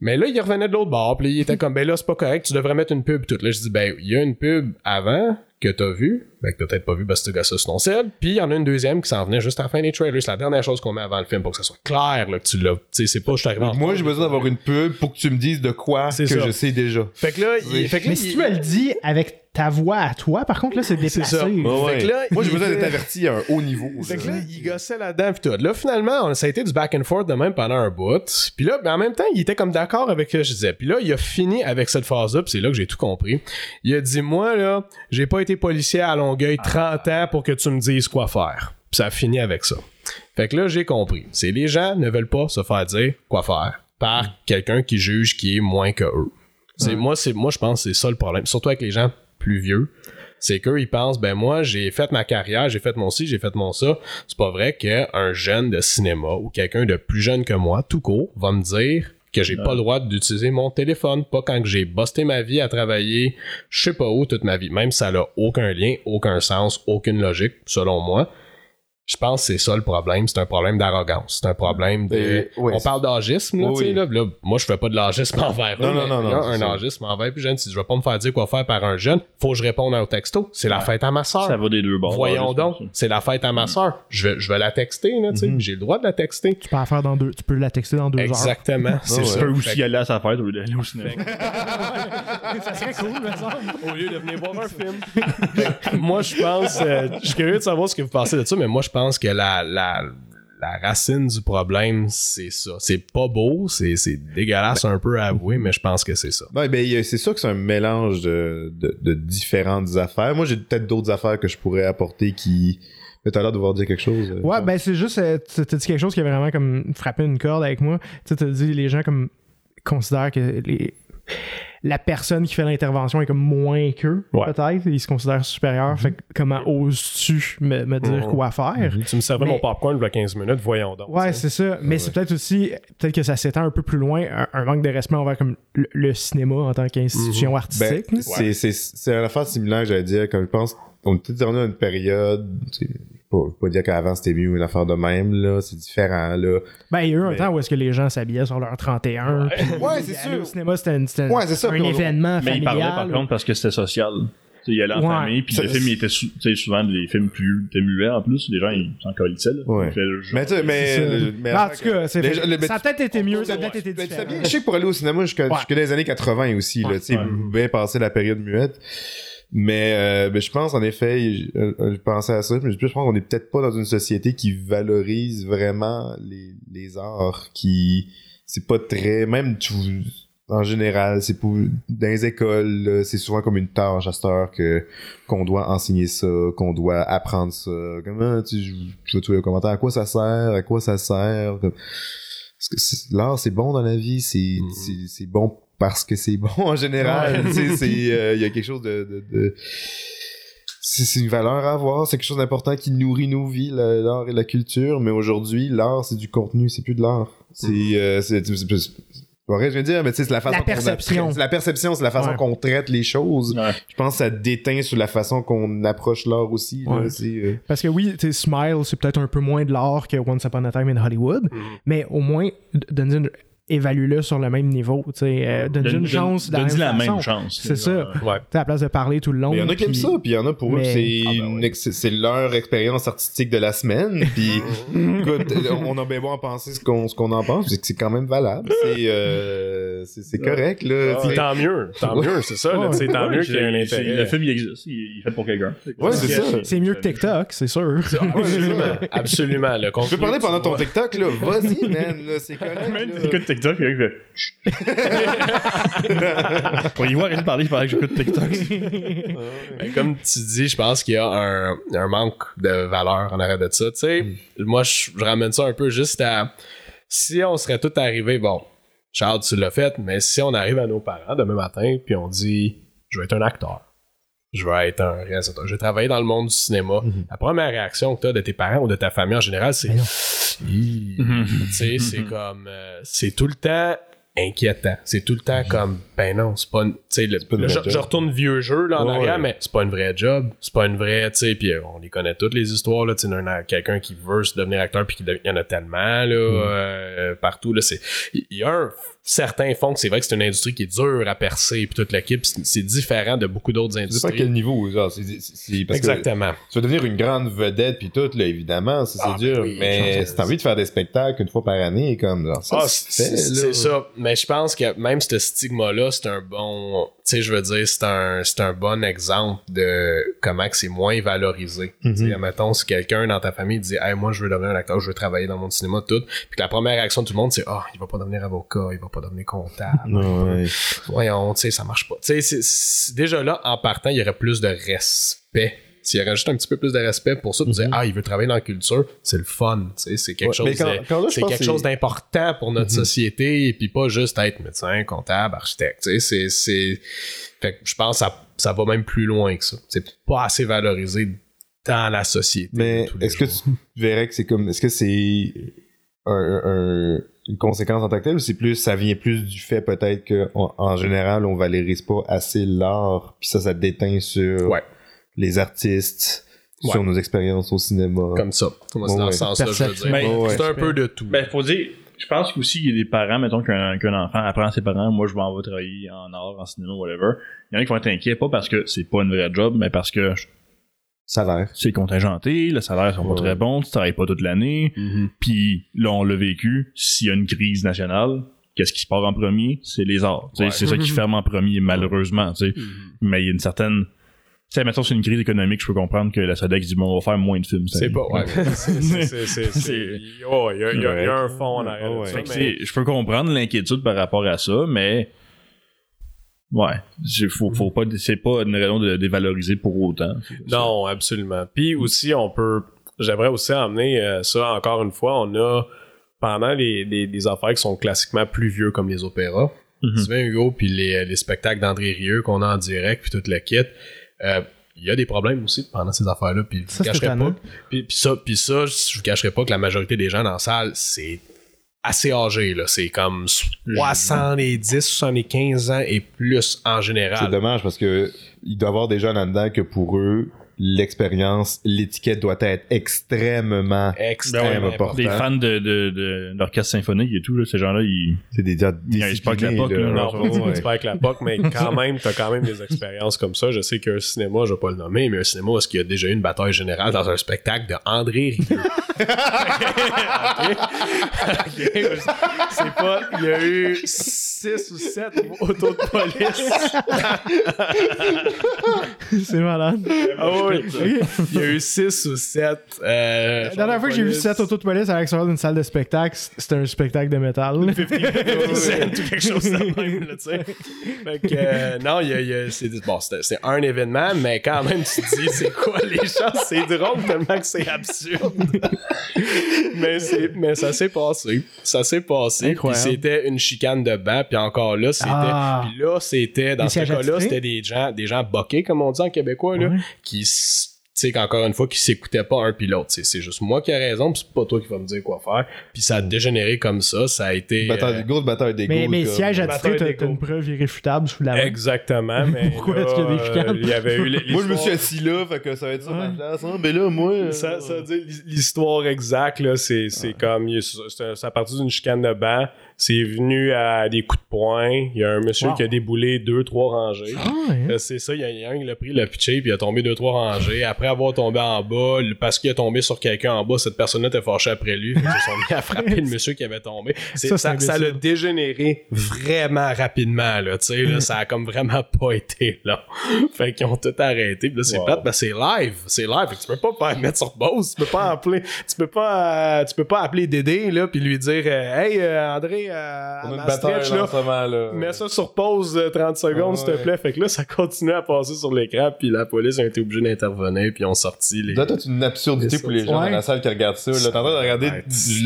Mais là, il revenait de l'autre bord, puis il était comme, ben là, c'est pas correct, tu devrais mettre une pub toute. Là, je dis, ben, il y a une pub avant que t'as vu, ben, que t'as peut-être pas vu parce que t'as ça sur ton sel, puis il y en a une deuxième qui s'en venait juste à la fin des trailers. C'est la dernière chose qu'on met avant le film pour que ça soit clair, là, que tu l'as. Tu sais, c'est pas, je en Moi, j'ai besoin d'avoir une pub pour que tu me dises de quoi C'est que ça. je sais déjà. Fait que là, il, fait que là, Mais si il- tu me le dis avec ta voix à toi, par contre, là, c'est déplacé. ça. Ouais, ouais. que là, Moi, j'ai besoin d'être averti à un haut niveau. Fait que là, il gossait là-dedans pis tout. Là, finalement, on- ça a été du back and forth de même pendant un bout. Puis là, ben, en même temps, il était comme d'accord avec ce que je disais. Puis là, il a fini avec cette phase-là, pis c'est là que j'ai tout compris. Il a dit, moi, là, j'ai pas été policier à Longueuil 30 ans pour que tu me dises quoi faire. Puis ça a fini avec ça. Fait que là, j'ai compris. C'est les gens ne veulent pas se faire dire quoi faire par quelqu'un qui juge qui est moins que eux. C'est, moi, c'est, moi, je pense que c'est ça le problème. Surtout avec les gens plus vieux c'est qu'eux, ils pensent, ben moi, j'ai fait ma carrière, j'ai fait mon ci, j'ai fait mon ça. C'est pas vrai qu'un jeune de cinéma ou quelqu'un de plus jeune que moi, tout court, va me dire que j'ai pas le droit d'utiliser mon téléphone, pas quand j'ai busté ma vie à travailler, je sais pas où toute ma vie, même ça n'a aucun lien, aucun sens, aucune logique, selon moi. Je pense que c'est ça le problème. C'est un problème d'arrogance. C'est un problème de. Et- ouais, on parle d'agisme, là, Oui, tu sais, oui. là, là, Moi, je fais pas de l'agisme envers Non, eux, non, non, non, c'est un agisme envers plus jeune. Si je vais pas me faire dire quoi faire par un jeune, faut que je réponde à un texto. C'est la fête à ma soeur. Ça va des deux bords. Voyons donc, c'est la fête à ma soeur. Je vais, je vais la texter, là, tu sais. Mhm. J'ai le droit de la texter. Tu peux la faire dans deux. Tu peux la texter dans deux Exactement. C'est ouais. ça. Tu peux aussi aller à sa fête au lieu d'aller au cinéma. ça serait cool, au lieu de venir voir un film. moi, je pense, euh, je suis curieux de savoir ce que vous pensez de ça, mais moi, je pense que la, la, la racine du problème, c'est ça. C'est pas beau, c'est, c'est dégueulasse un peu à avouer, mais je pense que c'est ça. Ben, a- c'est sûr que c'est un mélange de, de, de différentes affaires. Moi, j'ai peut-être d'autres affaires que je pourrais apporter qui. Mais t'as l'air de vouloir dire quelque chose. euh, Ouais, ben c'est juste, euh, tu- t'as dit quelque chose qui a vraiment comme frappé une corde avec moi. Tu sais, t'as dit les gens comme considèrent que les la personne qui fait l'intervention est comme moins qu'eux, Ouais. peut-être. Ils se considèrent supérieurs. Fait que comment oses-tu me, me dire Mhm. quoi faire? Tu me servais Mais- mon popcorn il y a 15 minutes, voyons donc. Ouais, c'est ça. Mais c'est peut-être aussi, peut-être que ça s'étend un peu plus loin, un, un manque de respect envers comme le, le cinéma en tant qu'institution Ben, artistique. là. c'est, c'est, c'est une affaire similaire j'allais dire. Quand je pense, on était dans une période. Pas, pas dire qu'avant c'était mieux une affaire de même, là. C'est différent, là. Ben, il y a eu un Mais- temps où est-ce que les gens s'habillaient sur leur 31. puis Ouais, c'est sûr. Au cinéma, c'était, c'était Ouais, ça, un puis on- événement Mais il parlait par familial. contre parce que c'était social. Tu sais, il allait en Ouais. famille, puis Ça- le film il était sou- tu sais, souvent des films plus étaient muets en plus, les gens ils s'en colissaient. là. Ouais. Le Mais, tu sais, mais, le- mais en tout cas, les le- ça a peut-être été mieux, ça a Ouais. peut-être été Ben, tu sais différent. bien, je sais que pour aller au cinéma jusqu'à les années 80 aussi, là, tu sais, bien passer la période muette. Mais euh, ben, je pense, en effet, je, euh, je pensais à ça, mais je pense qu'on est peut-être pas dans une société qui valorise vraiment les, les arts, qui c'est pas très, même tu, en général, c'est pour dans les écoles, c'est souvent comme une tâche à cette heure que qu'on doit enseigner ça, qu'on doit apprendre ça. Comment tu, tu vois tous les commentaires, à quoi ça sert, à quoi ça sert? comme- Parce que c'est- l'art, c'est bon dans la vie, c'est c'est- c'est bon parce que c'est bon en général. Euh, il y a quelque chose de, de, de- c'est une valeur à avoir, c'est quelque chose d'important qui nourrit nos vies, la- l'art et la culture. Mais aujourd'hui, l'art, c'est du contenu, c'est plus de l'art. C'est euh, pas vrai, je veux dire, mais tu sais, c'est la façon La perception. C'est la perception, c'est la façon Ouais. qu'on traite les choses. Ouais. Je pense que ça déteint sur la façon qu'on approche l'art aussi. là. Ouais. C'est, euh, Parce que oui, tu Smile, c'est peut-être un peu moins de l'art que Once Upon a Time in Hollywood, Mhm. mais au moins, d- donne une- évalue-le sur le même niveau. tu sais, euh, Donne-lui Donne- une chance. de la même chance. C'est ça. Ouais. À la place de parler tout le long. Il y en a qui aiment ça, puis il y en a pour eux, c'est Ah ben c'est leur expérience artistique de la semaine. Puis, écoute, on a bien beau en penser ce qu'on ce qu'on en pense, c'est que c'est quand même valable. C'est euh, c'est c'est correct là. Tant mieux, tant mieux, c'est ça, là, tant mieux c'est- qu'il y ait un c'est- intérêt. Le film il existe, il est fait pour quelqu'un. Ouais, c'est ça. C'est mieux que TikTok, c'est sûr. Absolument, absolument. Tu peux parler pendant ton TikTok là, vas-y man, c'est correct. Là. il fait. Pour y voir de parler, il fallait que j'écoute TikTok. Ben, comme tu dis, je pense qu'il y a un, un manque de valeur en arrêt de ça. Tu sais, moi, je, je ramène ça un peu juste à si on serait tous arrivés, bon, Charles, tu l'as fait, mais si on arrive à nos parents demain matin, puis on dit, je vais être un acteur, je vais être un réalisateur, je vais travailler dans le monde du cinéma, la première réaction que tu as de tes parents ou de ta famille en général, c'est. Hi. tu sais, c'est comme, euh, c'est tout le temps inquiétant. C'est tout le temps comme, ben non, c'est pas une, tu sais, le- pas une je, retourne vieux jeu, là, en Ouais, arrière, ouais. mais c'est pas une vraie job. C'est pas une vraie, tu sais, puis euh, on les connaît toutes les histoires, là, tu sais, d'un- d'un- quelqu'un qui veut se devenir acteur puis qu'il y en a tellement, là, euh, partout, là, c'est, il y a un certain fond que c'est vrai que c'est une industrie qui est dure à percer puis toute l'équipe, c'est c'est différent de beaucoup d'autres Je sais pas industries. quel niveau, genre, c'est, c'est- c'est- parce que Exactement. tu vas devenir une grande vedette puis tout, là, évidemment, c'est Ah, dur. ben oui, mais si t'as envie de faire des spectacles une fois par année, comme, genre, ça Ah, c'est c'est ça. Mais je pense que même ce stigma-là, c'est un bon. Tu sais, je veux dire, c'est un, c'est un bon exemple de comment que c'est moins valorisé. Tu sais, admettons, si quelqu'un dans ta famille dit, hey, moi, je veux devenir un acteur, je veux travailler dans mon cinéma, tout. Puis que la première réaction de tout le monde, c'est, ah, il va pas devenir avocat, il va pas devenir comptable. Ouais. Voyons, tu sais, ça marche pas. Tu sais, déjà là, en partant, il y aurait plus de respect. S'il y aurait juste un petit peu plus de respect pour ça, de dire, ah, il veut travailler dans la culture, c'est le fun. Tu sais, c'est quelque Ouais, chose. c'est quelque que chose d'important pour notre Mhm. société et puis pas juste être médecin, comptable, architecte. Tu sais, c'est, c'est, fait que je pense que ça, ça va même plus loin que ça. C'est pas assez valorisé dans la société. Mais est-ce que tu verrais que c'est comme. Est-ce que c'est un- un- une conséquence en tant que telle ou c'est plus. Ça vient plus du fait peut-être qu'en en général, on valorise pas assez l'art, puis ça, ça déteint sur Ouais. les artistes, sur nos expériences au cinéma. Comme ça. Moi, c'est dans ouais. ce sens-là, je veux dire. Ben, ouais. C'est un peu de tout. Ben, faut dire, je pense qu'aussi, il y a des parents, mettons qu'un qu'un enfant apprend à ses parents, moi, je m'en vais travailler en art, en cinéma, whatever. Il y en a qui vont être inquiets, pas parce que c'est pas une vraie job, mais parce que Salaire. c'est contingenté, le salaire sont pas Ouais. très bons, tu travailles pas toute l'année, Mhm. puis là, on l'a vécu, s'il y a une crise nationale, qu'est-ce qui se part en premier? C'est les arts. C'est ça qui ferme en premier, malheureusement, sais. Mais il y a une certaine... Tu sais, mettons, c'est une crise économique, je peux comprendre que la SADEC dit, bon, on va faire moins de films. C'est pas, ouais. Il y a- un fond en arrière je peux comprendre l'inquiétude par rapport à ça, mais ouais, c'est- faut, faut pas, c'est pas une raison de dévaloriser pour autant. Non, absolument. Puis aussi, on peut. J'aimerais aussi emmener euh, ça encore une fois. On a pendant les, les, les affaires qui sont classiquement plus vieux comme les opéras. Tu vois, Hugo, puis les, les spectacles d'André Rieu qu'on a en direct, puis toute le kit. euh, Il y a des problèmes aussi pendant ces affaires-là. Puis je vous cacherai pas. Puis, puis ça, puis ça, je vous cacherai pas que la majorité des gens dans la salle, c'est assez âgé. là. C'est comme 70, 75 ans et plus en C'est général. dommage parce que il doit y avoir des gens là-dedans que pour eux, l'expérience, l'étiquette doit être extrêmement. Extrêmement Ben ouais, important. Des fans de, de, de, d'orchestre symphonique et tout, là, ces gens-là, ils. C'est des gens Ils pas avec la POC, là, Non, pas, ouais. c'est avec la POC, mais quand même, t'as quand même des expériences comme ça. Je sais qu'un cinéma, je vais pas le nommer, mais un cinéma, est-ce qu'il y a déjà eu une bataille générale dans un spectacle de André Rieu? Ok? Ok, C'est pas, il y a eu 6 ou 7 autos de police. c'est malade. Ah oui, il y a eu 6 ou 7. Euh, La dernière fois que j'ai vu cette auto de police à l'extérieur d'une salle de spectacle, c'était un spectacle de métal. ou quelque chose de même, là. Fait que, euh, non, il y a, il y a- c'est, bon, c'est un événement, mais quand même, tu te dis, c'est quoi les chances? C'est drôle tellement que c'est absurde. mais, c'est, mais ça s'est passé. Ça s'est passé. Puis c'était une chicane de banc, puis encore là, c'était. Ah. Puis là, c'était, dans ce cas-là, c'était des gens, des gens boqués, comme on dit en québécois, là, Ouais. qui tu sais qu'encore une fois qui s'écoutaient pas un puis l'autre Tu sais, c'est juste moi qui ai raison puis c'est pas toi qui vas me dire quoi faire puis ça a dégénéré comme ça ça a été Bataille, euh, grosse bataille d'ego. Mais, mais siège attitré, t'as une preuve irréfutable sous la main. Exactement, mais Pourquoi est-ce qu'il y a des euh, chicanes? Il y avait eu Moi, je me suis assis là, fait que ça va être ça ma place. Hein? Mais là, moi. euh, ça, ça veut dire l'histoire exacte là, c'est c'est comme à partir d'une chicane de banc, c'est venu à des coups de poing, il y a un monsieur Wow. qui a déboulé deux trois rangées. Ah, ouais. Euh, C'est ça, il y, a- il un qui l'a pris, l'a pitché, puis il a tombé deux, trois rangées. Après avoir tombé en bas, parce qu'il a tombé sur quelqu'un en bas, cette personne-là était fâchée après lui. Se sont mis à frapper le monsieur qui avait tombé. C'est- Ça, Ça, ça, l'a dégénéré vraiment rapidement, là. Là, ça a comme vraiment pas été là. Fait qu'ils ont tout arrêté. Puis là, c'est Wow. plate, ben c'est live. C'est live. Fait que tu peux pas faire mettre sur pause. Tu peux pas appeler, tu peux pas, euh, tu peux pas appeler Dédé, là, puis lui dire, euh, hey, euh, André, euh, On à ma stretch, là. Mets ça sur pause euh, 30 secondes, Ah s'il te ouais. plaît. Fait que là, ça continue à passer sur l'écran, puis la police a été obligée d'intervenir, puis ils ont sorti les. Là, c'est une absurdité pour les gens Ouais. dans la salle qui regardent ça. Là, t'es en train de regarder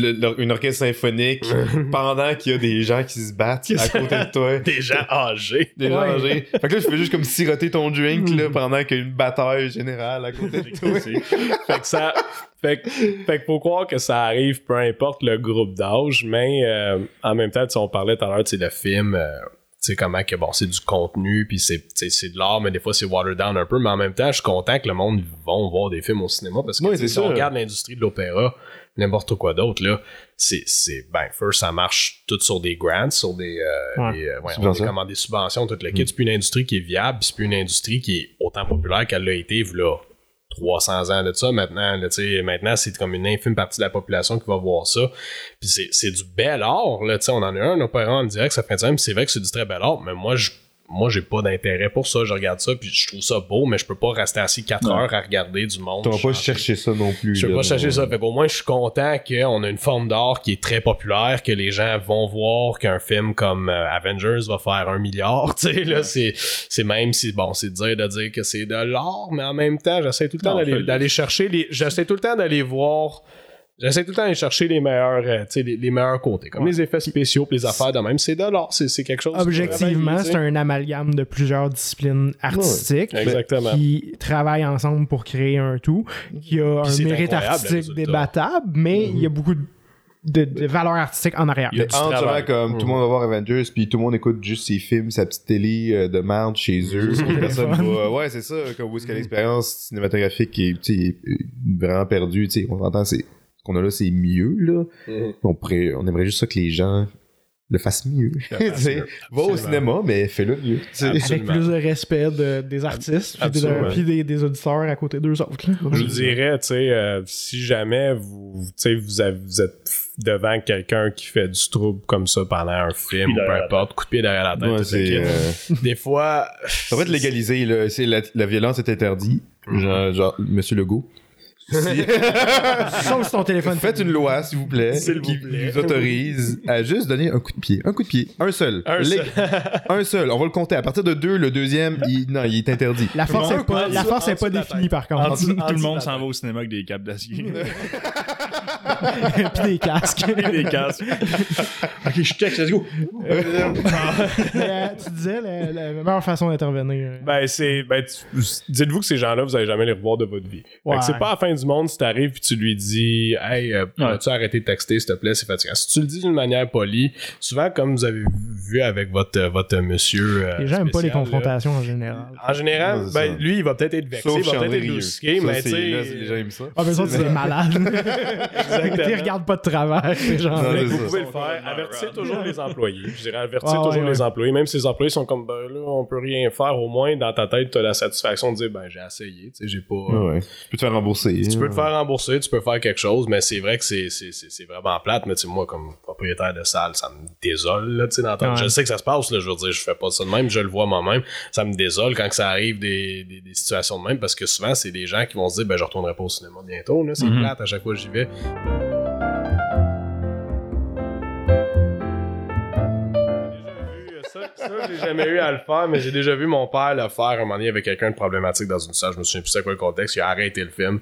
le- le- une orchestre symphonique pendant qu'il y a des gens qui se battent à côté de toi. Des gens âgés. Des gens âgés. Fait que là, je fais juste comme siroter ton drink là, pendant qu'il y a une bataille générale à côté de toi. fait que ça. Fait que, fait que faut croire que ça arrive peu importe le groupe d'âge, mais euh, en même temps, on parlait tout à l'heure, le film, euh, tu sais, comment que bon, c'est du contenu, puis c'est, de l'art, mais des fois c'est watered down un peu, mais en même temps, je suis content que le monde vont voir des films au cinéma parce que Oui, si on regarde l'industrie de l'opéra, n'importe quoi d'autre, là, c'est, c'est, ben, first, ça marche tout sur des grants, sur des, euh, Ouais. des, euh, ouais, on des subventions, tout le kit. C'est plus une industrie qui est viable, c'est plus une industrie qui est autant populaire qu'elle l'a été, là 300 ans de ça. Maintenant là, maintenant c'est comme une infime partie de la population qui va voir ça. Puis c'est, du bel art là on en a un opérant en direct ça fait puis c'est vrai que c'est du très bel art mais moi je moi j'ai pas d'intérêt pour ça je regarde ça puis je trouve ça beau mais je peux pas rester assis 4 Non. heures à regarder du monde Tu vas pas chercher ça non plus. Je vais pas chercher ça. Fait qu'au moins, je suis content qu'on a une forme d'art qui est très populaire, que les gens vont voir qu'un film comme euh, Avengers va faire un milliard. Tu sais, là, c'est, c'est même si, bon, c'est dire de dire que c'est de l'art, mais en même temps, j'essaie tout le temps d'aller, d'aller chercher les, j'essaie tout le temps d'aller voir, j'essaie tout le temps d'aller chercher les meilleurs, euh, tu sais, les, les meilleurs côtés. Comme Ouais. les effets spéciaux, les affaires de même. C'est de l'art. C'est, c'est quelque chose. Objectivement, c'est un amalgame de plusieurs disciplines artistiques Exactement. qui travaillent ensemble pour créer un tout, qui a un mérite artistique débattable, mais il y a beaucoup de de, de valeur artistique en arrière. Il y a travail. comme tout le monde va voir Avengers, puis tout le monde écoute juste ses films, sa petite télé euh, de merde chez eux. personne va. Ouais, c'est ça. Comme où est-ce que l'expérience cinématographique est, tu sais, est vraiment perdue. Tu sais, on entend, c'est ce qu'on a là, c'est mieux là. Mhm. On pourrait, on aimerait juste ça que les gens le fassent mieux. Va au cinéma, mais fais-le mieux. Avec plus de respect de- des artistes, puis, de- Absolument. puis des, des auditeurs à côté d'eux autres. là. Je dirais, tu sais, euh, si jamais vous, tu sais, vous, avez- vous êtes devant quelqu'un qui fait du trouble comme ça pendant un film, ou peu importe, coup de pied derrière la tête, Ouais, c'est, euh, des fois, ça va être légalisé. Là. C'est la, la violence est interdite. Genre, genre, Monsieur Legault. Si- Sauf si ton téléphone. Faites une loi, s'il vous plaît, S'il qui vous plaît. vous autorise à juste donner un coup de pied. Un coup de pied. Un seul. Un seul. un seul. On va le compter. À partir de deux, le deuxième, il, non, il est interdit. La force n'est pas, la force est pas définie tête. par En contre. dessous- en tout le monde de s'en va au cinéma avec des câbles d'acier. puis des casques. des casques. ok, je check, let's go. Euh, tu disais la, la meilleure façon d'intervenir. Ben, c'est. Ben, tu- dites-vous que ces gens-là, vous allez jamais les revoir de votre vie. Ouais. c'est pas à la fin du monde si t'arrives puis tu lui dis, hey, euh, Ouais. tu arrêté de texter, s'il te plaît, c'est fatigant. Si tu le dis d'une manière polie, souvent, comme vous avez vu avec votre, votre monsieur. euh, Les gens n'aiment pas les là, confrontations en général. En général, Ouais, ben, lui, il va peut-être être vexé, Sauf il va peut-être être brusqué, Ça, mais c'est- tu sais. là, les gens aiment ça. Ah, mais ça, c'est malade. Exactement. Ils regardent pas de travers, ces gens vous ça. pouvez le faire. Avertissez toujours les employés. Je dirais, avertissez Ah, toujours ouais, les ouais. employés. Même si les employés sont comme, ben là, on peut rien faire. Au moins, dans ta tête, tu as la satisfaction de dire, ben j'ai essayé. Tu sais, j'ai pas. Ouais, ouais. Tu peux te faire rembourser. Tu peux te faire rembourser, tu peux faire quelque chose, mais c'est vrai que c'est, c'est, c'est, c'est vraiment plate. Mais tu sais, moi, comme propriétaire de salle, ça me désole, là, d'entendre. Ouais. Je sais que ça se passe, là, je veux dire, je fais pas ça de même, je le vois moi-même. Ça me désole quand que ça arrive des, des, des situations de même, parce que souvent, c'est des gens qui vont se dire, ben, je retournerai pas au cinéma bientôt, là, c'est Mhm. plate à chaque fois que j'y vais. J'ai déjà vu, Ça, ça, j'ai jamais eu à le faire, mais j'ai déjà vu mon père le faire un moment donné avec quelqu'un de problématique dans une salle. Je me souviens plus c'est quoi le contexte. Il a arrêté le film,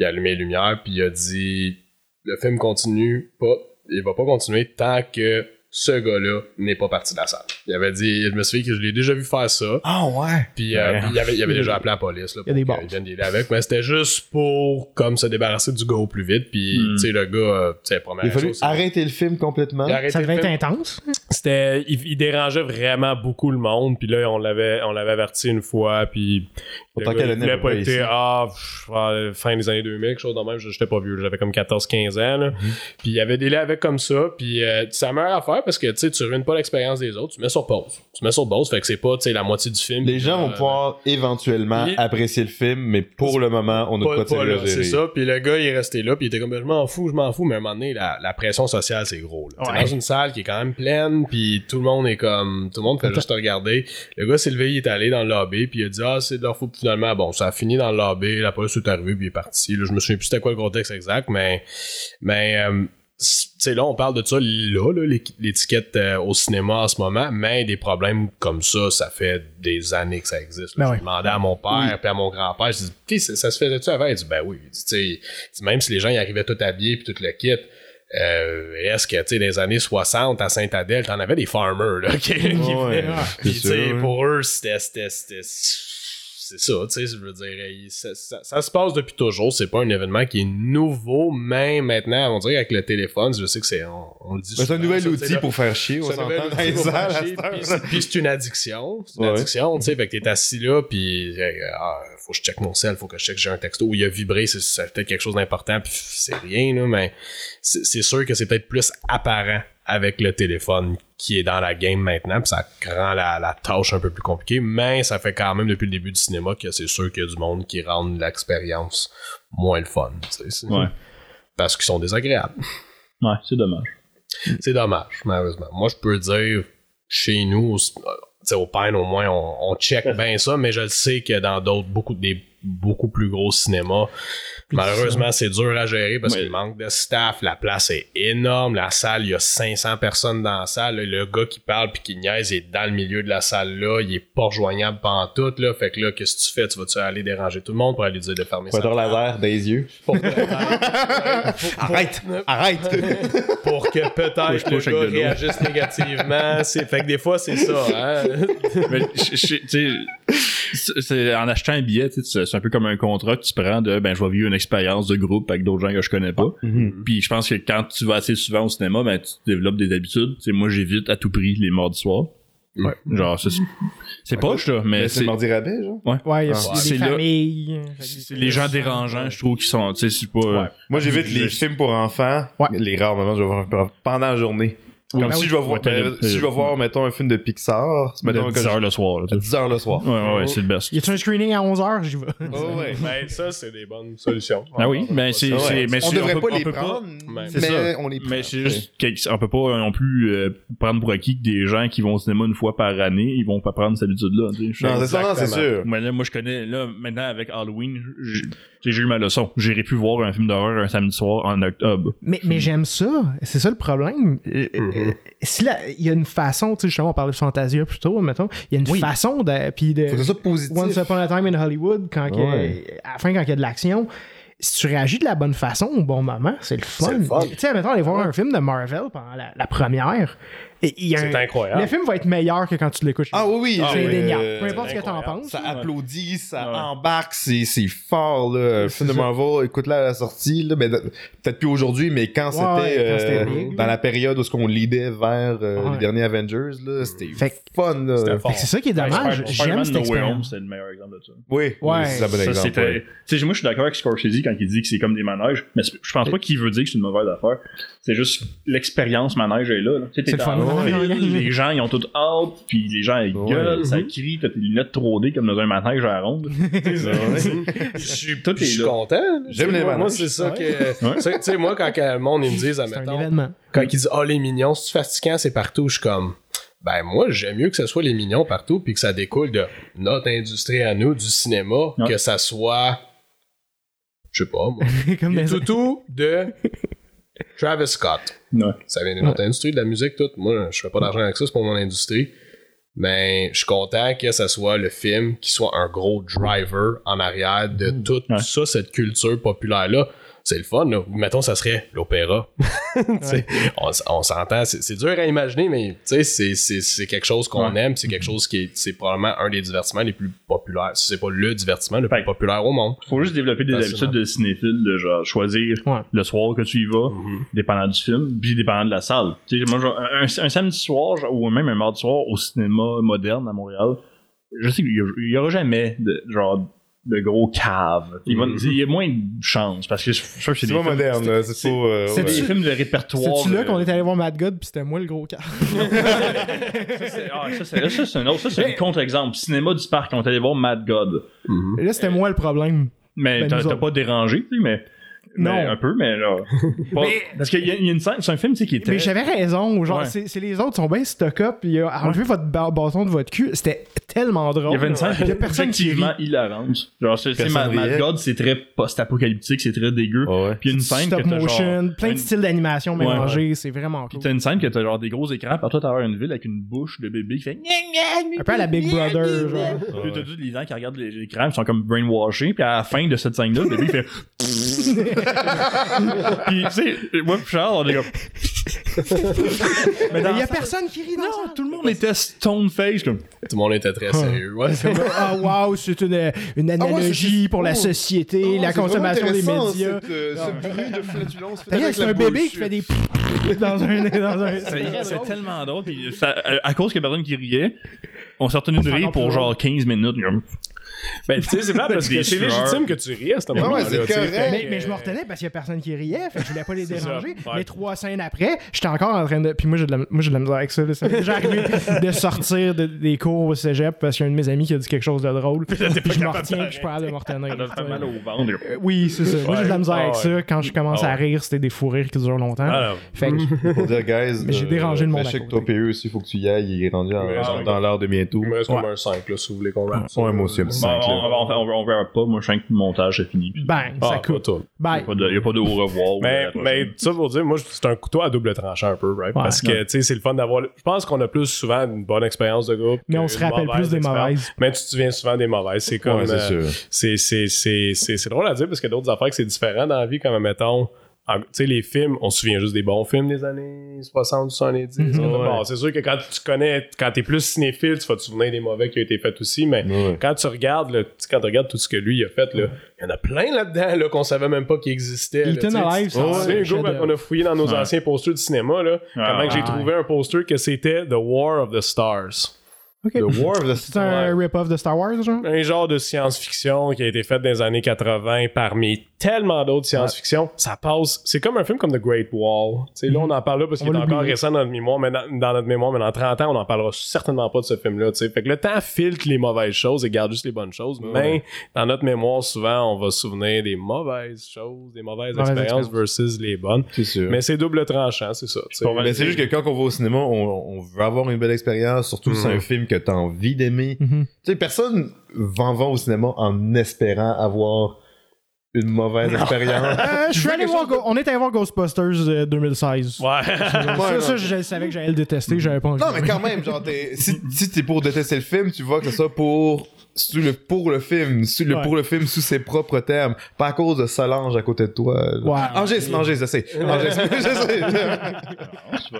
il a allumé les lumières, puis il a dit le film continue pas, il va pas continuer tant que ce gars-là n'est pas parti de la salle. Il avait dit, je me souviens que je l'ai déjà vu faire ça, Ah ouais. puis euh, Ouais. puis il avait, il avait déjà appelé la police là, Il y a des pour bars. qu'ils viennent l'aider avec, mais c'était juste pour comme se débarrasser du gars au plus vite, puis Hmm. tu sais le gars, euh, tu sais première Il a fallu arrêter le film complètement. il Ça devait être intense. C'était, il, il dérangeait vraiment beaucoup le monde, puis là on l'avait, on l'avait averti une fois, puis le Pourtant gars, il voulait pas été ah pff, ah, fin des années 2000 quelque chose de même, je- j'étais pas vieux, j'avais comme 14-15 ans, là. Mhm. puis il y avait des avec comme ça, puis euh, c'est la meilleure affaire parce que tu sais tu ruines pas l'expérience des autres, tu mets sur pause, tu mets sur pause, fait que c'est pas tu sais la moitié du film. Les puis gens là, vont pouvoir éventuellement il- apprécier le film, mais pour le moment, on n'a pas, pas pas à c'est ça. Puis le gars, il est resté là, puis il était comme, je m'en fous, je m'en fous. Mais à un moment donné, la, la pression sociale, c'est gros. là. T'es Ouais. dans une salle qui est quand même pleine, puis tout le monde est comme, tout le monde fait juste te regarder. Le gars s'est levé, il est allé dans le lobby, puis il a dit, ah, c'est de leur faute. Finalement, bon, ça a fini dans le lobby, la police est arrivée, puis il est parti. Là, je me souviens plus c'était quoi le contexte exact, mais, mais, euh, c- tu sais, là, on parle de ça là, l'étiquette euh, au cinéma en ce moment, mais des problèmes comme ça, ça fait des années que ça existe. Ben J'ai ouais. demandé à mon père puis à mon grand-père, je dis, ça, ça se faisait-tu avant? Il dit, ben oui. Il dit, même si les gens y arrivaient tout habillés puis tout le kit, euh, est-ce que, tu sais, les années 60 à Saint-Adèle, t'en avais des farmers, là, qui, qui Ouais, Puis, tu sais, pour eux, c'était, c'était, c'était, c'est ça, tu sais, je veux dire, il- ça, ça- ça se passe depuis toujours, c'est pas un événement qui est nouveau, mais maintenant, on dirait avec le téléphone, je sais que c'est, on, on le dit c'est un nouvel ça, outil pour faire chier, on s'entend puis c'est- une addiction. C'est une Ouais. addiction, tu sais. Fait que t'es assis là, puis euh, ah, faut que je check mon sel, faut que je check j'ai un texto où il a vibré, c'est peut-être quelque chose d'important, puis c'est rien, là, mais c'est sûr que c'est peut-être plus apparent avec le téléphone qui est dans la game maintenant, puis ça rend la, la tâche un peu plus compliquée, mais ça fait quand même depuis le début du cinéma que c'est sûr qu'il y a du monde qui rend l'expérience moins le fun, tu sais. c'est- Ouais. Parce qu'ils sont désagréables. Ouais, c'est dommage. C'est dommage, malheureusement. Moi, je peux dire, chez nous, au- Pine, au moins, on, on check bien ça, mais je le sais que dans d'autres, beaucoup, des beaucoup plus gros cinémas, malheureusement, c'est dur à gérer parce qu'il manque de staff, la place est énorme, la salle, il y a 500 personnes dans la salle, le gars qui parle puis qui niaise est dans le milieu de la salle là, il est pas rejoignable pendant tout, là, fait que là, qu'est-ce que tu fais? Tu vas-tu aller déranger tout le monde pour aller dire de fermer sa Pointeur laser les yeux. pour, Arrête! Arrête! pour que peut-être le gars réagisse négativement. C'est, fait que des fois, c'est ça. Hein? Mais, tu sais, en achetant un billet, c'est un peu comme un contrat que tu prends de ben je vais vivre une expérience de groupe avec d'autres gens que je connais pas. Mhm. Puis je pense que quand tu vas assez souvent au cinéma, ben tu développes des habitudes. Moi j'évite à tout prix les mardis soirs. Ouais. Genre c'est c'est poche là, mais Mais c'est c'est mardi rabais, genre? Ouais, il y a, Ah. des familles. les gens dérangeants, je trouve qu'ils sont tu sais c'est pas Ouais. Moi, j'évite les films pour enfants. Ouais. Les rares moments, je vais voir pendant la journée. Comme si oui. je vais voir, Ouais, ben, si je vais voir, mettons, un film de Pixar, mettons, de que 10 heures le soir. là, je- à tu sais. 10 heures le soir. Ouais ouais, ouais, c'est le best. Y a-tu un screening à 11h? J'y vais. Oh, ouais. Ben, ça, c'est des bonnes solutions. Ah oui, ben c'est ouais. c'est- mais on devrait peut- pas on les prendre, mais- mais, ça. on les prend. Mais c'est juste qu'on peut pas non plus euh, prendre pour acquis que des gens qui vont au cinéma une fois par année, ils vont pas prendre cette habitude-là. tu sais. Non, c'est ça, c'est sûr. Mais là, moi, je connais, là, maintenant, avec Halloween, j'ai eu ma leçon. J'irai plus voir un film d'horreur un samedi soir en octobre. Mais, mais j'aime ça. C'est ça le problème. Euh, euh, Si là, il y a une façon, tu sais, justement, on parlait de Fantasia plus tôt, mettons. Il y a une Oui. façon de. Puis de. Faut ça positif. Once Upon a Time in Hollywood, quand qu'il y a- Ouais. à la fin, quand il y a de l'action, si tu réagis de la bonne façon au bon moment, c'est le fun. Tu sais, mettons, aller voir un film de Marvel pendant la, la première. C'est incroyable. Le film va être meilleur que quand tu l'écoutes Ah oui, oui. C'est indéniable. Peu importe ce que t'en penses. Ça applaudit, ça Ouais. embarque, c'est, c'est fort, là. Film de Marvel, écoute-là à la sortie, là, de- peut-être plus aujourd'hui, mais quand Ouais, c'était, euh, dans la période où ce qu'on leadait vers euh, Ouais. les derniers Avengers, là, c'était Fait fun, c'est ça qui est dommage. J'aime cette expérience. c'est le meilleur exemple de ça. Oui, Ouais. c'est un bon Ça, exemple. moi, je suis d'accord avec Scorsese quand il dit que c'est comme des manèges, mais je pense pas qu'il veut dire que c'est une mauvaise affaire. C'est juste l'expérience manège est là. C'est le fun. Les gens, ils ont tout hâte, puis les gens, ils Ouais. gueulent, ça Mhm. crie, t'as tes lunettes 3D comme dans un manège à la ronde. Je suis Tout je suis content. J'aime les Moi, c'est ça que. Tu sais- moi, quand le monde ils me disent, C'est un admettons, événement. quand ils disent Ah, les mignons, c'est fatigant, c'est partout, je suis comme. Ben, moi, j'aime mieux que ce soit les mignons partout, puis que ça découle de notre industrie à nous, du cinéma, Ouais. que ça soit. Je sais pas, moi. Comme Les toutous de Travis Scott. Ouais. Ça vient de notre industrie de la musique, tout. Moi, je fais pas d'argent avec ça, c'est pour mon industrie. Mais je suis content que ça soit le film qui soit un gros driver en arrière de toute Ouais. ça, cette culture populaire-là. C'est le fun, là. Mettons, ça serait l'opéra. On, s'entend, c'est dur à imaginer, mais c'est- quelque chose qu'on Ouais. aime, c'est quelque chose qui est, c'est probablement un des divertissements les plus populaires. Si c'est pas le divertissement le plus populaire au monde. Faut juste développer des habitudes de cinéphile, de genre choisir le soir que tu y vas, dépendant du film, puis dépendant de la salle. Moi, genre, un, un samedi soir, genre, ou même un mardi soir au cinéma moderne à Montréal, je sais qu'il y il y aura jamais de genre de gros caves. Il, va- il y a moins de chance parce que je suis sûr que c'est C'est des pas films- moderne, là. C'est pas. euh, c'est- ouais. des films de répertoire. C'est-tu là euh, qu'on est allé voir Mad God puis c'était moi le gros cas? ça, c'est- ah, ça, c'est ça, c'est un autre. Ça, c'est un contre-exemple. Cinéma du parc, on est allé voir Mad God. Là, c'était moi le problème. Mais Ben, t'as t'as pas dérangé, tu sais, mais. Non. mais un peu, mais là. pas- Mais- Parce qu'il y, y a une scène, c'est un film, tu sais, qui est très. Mais j'avais raison. Genre, Ouais. c'est c'est les autres qui sont bien stock-up. Puis euh, enlevez votre bâton de votre cul. C'était tellement drôle. Il y avait une scène Il y a personne qui rit. hilarante. Genre, c'est, Mad, Mad. God, c'est très post-apocalyptique, c'est très dégueu. Ouais, ouais. Puis il y a une scène Stop que t'as motion, genre. plein de une- styles d'animation Ouais, mélangés. C'est vraiment Puis cool. t'as une scène que t'as genre des gros écrans partout à travers une ville avec une bouche de bébé qui fait. Un peu à la Big Brother, genre. Puis t'as tous les gens qui regardent les- l'écran, ils sont comme brainwashés, puis à la fin de cette scène-là, le bébé fait. Puis tu sais, moi pis Charles, on est comme. Mais il y a personne qui rit dans Non, ça. tout le monde était stone face comme. Tout le monde était très sérieux. Ouais. Ah, wow, c'est une, une analogie c'est- pour la oh. société, Oh, la consommation des médias. euh, ce bruit de flatulence fait D'ailleurs, avec c'est un bébé qui fait des dans un dans un C'est tellement drôle. Puis ça- à cause qu'il y a personne qui riait, on s'est retenu de rire pour plus genre 15 minutes. Ben, tu sais, c'est pas parce que c'est légitime que tu ris à ce moment-là. c'est correct. mais, je me retenais parce qu'il y a personne qui riait, fait que je voulais pas les ça, déranger. ouais. Mais trois scènes après, j'étais encore en train de. Puis moi, j'ai de la, moi, j'ai de la misère avec ça. là. Ça m'est déjà arrivé de sortir de- des cours au cégep parce qu'il y a un de mes amis qui a dit quelque chose de drôle. Puis je me retiens, puis je suis pas capable de me retenir. Ça fait mal au ventre. Euh, Oui, c'est ça. Moi, j'ai de la misère avec Ah ça. Quand je commence Ah à rire, c'était des fous rires qui durent longtemps. Ah. Fait que, Pour dire, guys. Mais j'ai euh, dérangé le monde ben, à Je sais que toi, PE aussi, faut que tu y ailles. Il est rendu dans, l'heure de bientôt. Il me reste comme un 5 là, si vous voulez qu'on ça. Ouais, moi aussi, un petit Cinq, on, là. on, on, on, on verra pas. Moi, je sens que le montage c'est fini. Il bang, Ah, ça n'y Bye. a, pas de- il y a pas de au revoir. Mais, mais ça pour dire, moi, c'est un couteau à double tranchant un peu, right? Ouais. Parce que, tu sais, c'est le fun d'avoir. Je pense qu'on a plus souvent une bonne expérience de groupe. Mais on se rappelle plus des expérience. mauvaises. Mais tu te souviens souvent des mauvaises. C'est comme. Ouais, c'est euh, c'est c'est- c'est- c'est- c'est drôle à dire parce qu'il y a d'autres affaires que c'est différent dans la vie, comme, mettons, tu sais, les films, on se souvient juste des bons films des années 60, 70. Mhm. Bon, c'est sûr que quand tu connais, quand t'es plus cinéphile, tu vas te souvenir des mauvais qui ont été faits aussi, mais Ouais. quand tu regardes, là, quand tu regardes tout ce que lui a fait, là, il y en a plein là-dedans là, qu'on savait même pas qu'il existait. là. Alive, c'est un d'œuvre. on a fouillé dans nos Ouais. anciens posters de cinéma, là, comment que j'ai trouvé un poster que c'était The War of the Stars. Ok. The War of the C'est un rip-off de Star Wars, genre? Un genre de science-fiction qui a été fait dans les années 80 parmi tellement d'autres science-fiction. Ça passe. C'est comme un film comme The Great Wall. Tu sais, là, on en parle là parce On qu'il est encore récent dans notre mémoire, mais dans, dans notre mémoire, mais dans 30 ans, on n'en parlera certainement pas de ce film-là. tu sais. Fait que le temps filtre les mauvaises choses et garde juste les bonnes choses. Mais dans notre mémoire, souvent, on va se souvenir des mauvaises choses, des mauvaises Mauvaises expériences versus les bonnes. C'est sûr. Mais c'est double tranchant, c'est ça. Mais c'est juste que quand on va au cinéma, on, on veut avoir une belle expérience, surtout si c'est Mhm. un film que t'as envie d'aimer. Mhm. Tu sais, personne va, va au cinéma en espérant avoir une mauvaise expérience. Euh, je suis allé voir, on est allé voir Ghostbusters euh, 2016. Ouais. ça, Ouais, ça, non. je savais que j'allais le détester, j'avais pas envie. non, mais quand même, genre, si, si t'es pour détester le film, tu vois que ce soit pour, sous le, pour le film, sous le, Ouais. pour le film sous ses propres termes, pas à cause de Solange à côté de toi. genre. Ouais. Angis, Angis, je sais. Angis, je sais.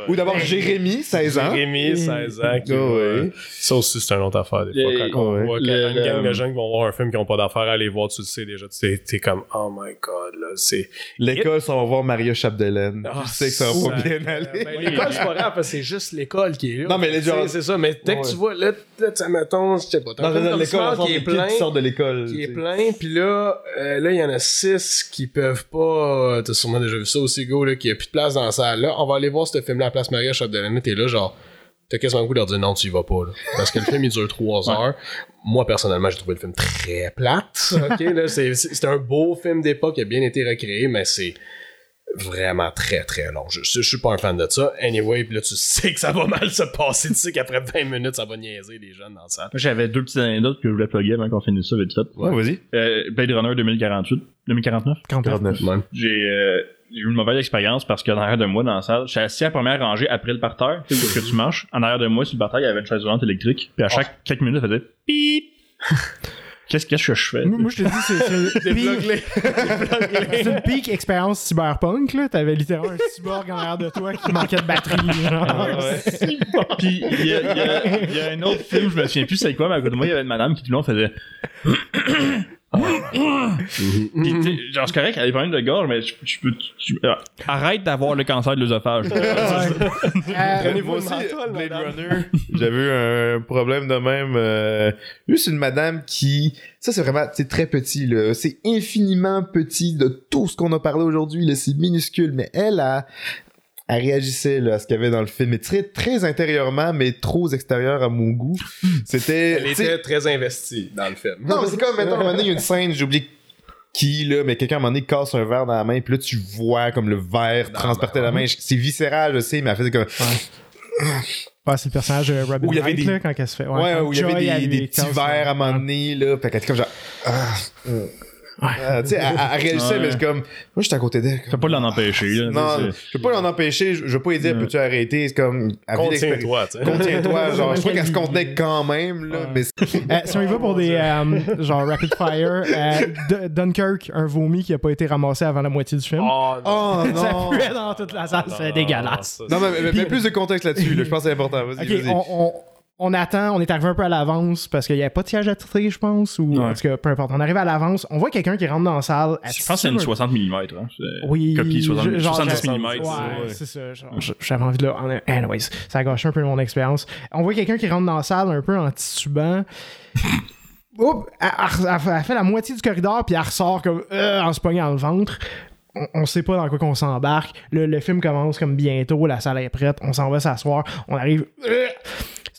Ou d'abord Jérémy, 16 ans. Jérémy, 16 ans. Qui, Oh, oui. Ça aussi, c'est une autre affaire. Des fois, quand on voit Le- quand une gang de jeunes qui vont voir un film qui n'ont pas d'affaires à aller voir, tu le sais déjà. Tu sais, t'es comme, oh my god, là, c'est. L'école, ça va voir Maria Chapdelaine. Ah, je sais que ça va pas bien aller. Ben, l'école, c'est pas grave, parce que c'est juste l'école qui est là. Non, mais les Tu gens- C'est ça, mais dès que tu vois, là, là tu sais, mettons, je sais pas, qui est plein. qui sortent de l'école. qui est plein, puis là, euh, là, il y en a six qui peuvent pas. euh, T'as sûrement déjà vu ça aussi, go, là, qu'il y a plus de place dans la salle. Là, on va aller voir ce film-là à la place Maria Chapdelaine. T'es là, genre, t'as quasiment le goût de leur dire non, tu y vas pas, là. Parce que le film, il dure trois heures. Moi, personnellement, j'ai trouvé le film très plate. Ok, là, c'est un beau film d'époque qui a bien été recréé, mais c'est vraiment très très long. Je, je, je suis pas un fan de ça. Anyway, là, tu sais que ça va mal se passer. Tu sais qu'après 20 minutes, ça va niaiser les jeunes dans la salle. Moi, J'avais deux petites anecdotes que je voulais plugger avant qu'on finisse ça vite fait. Ouais, vas-y. Euh, Blade Runner 2048, 2049. 49. Ouais. J'ai euh, j'ai eu une mauvaise expérience parce qu'en arrière de moi dans la salle, j'étais assis à la première rangée après le parterre, tu sais, que tu marches. En arrière de moi, sur le parterre, il y avait une chaise roulante électrique. Puis à chaque quelques minutes, ça faisait pip. Qu'est-ce que je fais? Moi, moi, je te dis, c'est- une peak expérience cyberpunk, là. T'avais littéralement un cyborg en arrière de toi qui manquait de batterie, genre. Puis il y, a- il y a- il y a un autre film, je me souviens plus c'est quoi, mais à côté de moi, il y avait une madame qui tout le long faisait. Genre, c'est correct, elle a des problèmes de gorge, mais je, je peux. tu- euh, arrête d'avoir le cancer de l'œsophage. Euh, Moi aussi, Blade madame. Runner, j'avais eu un problème de même. Euh, juste une madame qui... Ça, c'est vraiment... C'est très petit, là. C'est infiniment petit de tout ce qu'on a parlé aujourd'hui, là. C'est minuscule. Mais elle, a... Elle réagissait là, à ce qu'il y avait dans le film, mais très, très intérieurement, mais trop extérieur à mon goût. C'était... Elle était très investie dans le film. Non, mais c'est comme, maintenant, à un moment donné, il y a une scène, j'oublie qui, là, mais quelqu'un, à un moment donné, casse un verre dans la main, puis là, tu vois comme le verre transporter la la main. C'est viscéral, je sais, mais elle faisait comme... ouais, c'est le personnage de Robin Où il y avait des- là, quand elle se fait. Ouais, quand où il y Joy, avait elle des, petits verres à un moment ouais. donné, là. Fait qu'elle était comme genre. Ah, euh. Ah, tu sais, elle, elle Ouais. mais c'est comme. Moi, j'étais à côté d'elle. Tu peux pas l'en empêcher, là. Non, je peux pas l'en empêcher. Je je veux pas lui dire, peux-tu arrêter? C'est comme. Contiens-toi, tu sais. Contiens-toi. Genre, je trouve qu'elle se contenait quand même, là. Mais Euh, si on y va pour des euh, genre rapid fire, euh, Dunkirk, un vomi qui a pas été ramassé avant la moitié du film. Oh, non. Ça non! puait dans toute la salle, c'est Non, dégueulasse. Non, mais, mais- mais plus de contexte là-dessus, là. Je pense que c'est important. Vas-y, Ok, vas-y. on, on, on attend, on est arrivé un peu à l'avance parce qu'il n'y avait pas de siège à titrer, je pense, ou Ouais. en tout cas, peu importe. On arrive à l'avance, on voit quelqu'un qui rentre dans la salle. Je pense que c'est une 60 mm. Hein. Oui, Copie 60, je- genre, 70 j'avais- mm. Ouais, ouais. c'est ça. J'avais envie de là. Anyways, ça a gâché un peu mon expérience. On voit quelqu'un qui rentre dans la salle un peu en titubant. Oups, elle, elle- fait la moitié du corridor, puis elle ressort comme euh, en se pognant dans le ventre. On, on sait pas dans quoi qu'on s'embarque. Le, le film commence comme bientôt, la salle est prête, on s'en va s'asseoir, on arrive. euh,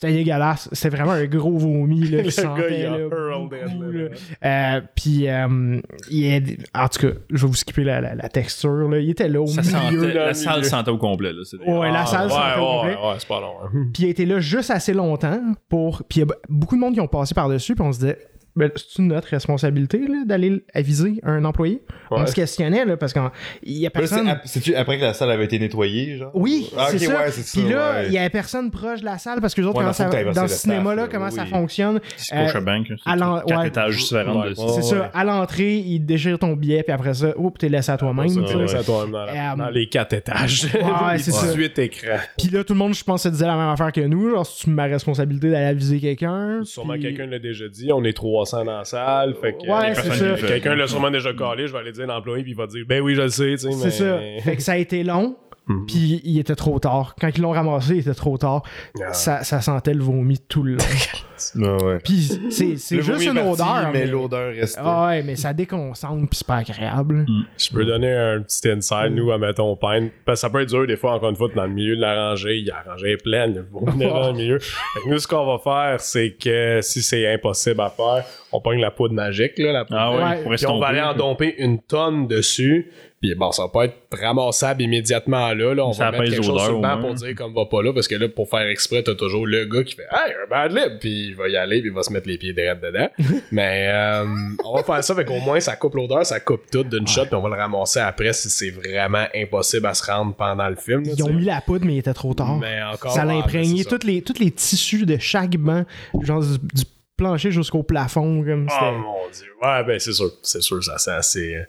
c'était dégueulasse. C'était vraiment un gros vomi là, qui Le sentait. gars, il a là, là. là. Euh, puis, euh, il est- en tout cas, je vais vous skipper la, la- la texture. Là. Il était là au Ça milieu. sentait, dans la le salle milieu. sentait au complet. Là. C'est- Ouais, la salle ouais, sentait au complet. ouais, c'est pas long. hein. Puis il a été là juste assez longtemps pour. Puis il y a beaucoup de monde qui ont passé par-dessus, puis on se disait. Ben, c'est notre responsabilité là, d'aller aviser un employé. On Ouais. se questionnait là, parce qu'il y a c'est personne. C'est-tu après que la salle avait été nettoyée, genre? Oui, Ah, c'est ça. ouais, c'est ça, Puis là, ouais. il y avait personne proche de la salle parce que les autres, Ouais, comment dans ce cinéma-là, là, comment oui, ça fonctionne. Scotia Euh, Bank, à quatre ouais. étages différents Ouais. de Ouais, c'est ça. ouais. À l'entrée, il déchire ton billet, puis après ça, oups, t'es laissé à toi-même. Ouais, dans, la- Euh, dans les quatre étages. Ouais, c'est ça. 18 écrans. Puis là, tout le monde, je pense, se disait la même affaire que nous. Genre, c'est ma responsabilité d'aller aviser quelqu'un. Sûrement quelqu'un l'a déjà dit, on est 300 dans la salle. Fait que, Ouais, euh, c'est ça. Quelqu'un l'a sûrement déjà collé, je vais aller dire à l'employé, puis il va dire Ben oui, je le sais. C'est mais... ça. Fait que ça a été long. Mhm. Puis il était trop tard. Quand ils l'ont ramassé, il était trop tard. Ah. Ça, ça sentait le vomi tout le long. Ouais. Puis c'est juste une parti, odeur. Mais mais- l'odeur restait. Ah ouais, mais ça déconcentre, puis c'est pas agréable. Je peux donner un petit inside, nous, à mettons peine. Parce que ça peut être dur des fois, encore une fois, dans le milieu de la rangée, il y a la rangée est pleine, le vomi est dans le milieu. Fait que nous, ce qu'on va faire, c'est que si c'est impossible à faire, on pogne la poudre magique, là, la poudre Ah ouais, Puis on va aller en domper une tonne dessus. Puis bon, ça va pas être ramassable immédiatement là. là. On Ça va mettre quelque chose sur le banc pour dire comme va pas là. Parce que là, pour faire exprès, t'as toujours le gars qui fait Hey, un bad lib! Puis il va y aller, puis il va se mettre les pieds direct dedans. Mais euh, on va faire ça, fait qu'au moins ça coupe l'odeur, ça coupe tout d'une shot, puis on va le ramasser après si c'est vraiment impossible à se rendre pendant le film. là, Ils ont mis la poudre, mais il était trop tard. Mais encore. ça l'a imprégné tous les, les tissus de chaque banc, genre du, du plancher jusqu'au plafond. Comme Oh c'était- mon dieu. Ouais, ben c'est sûr. C'est sûr, ça sent assez. euh,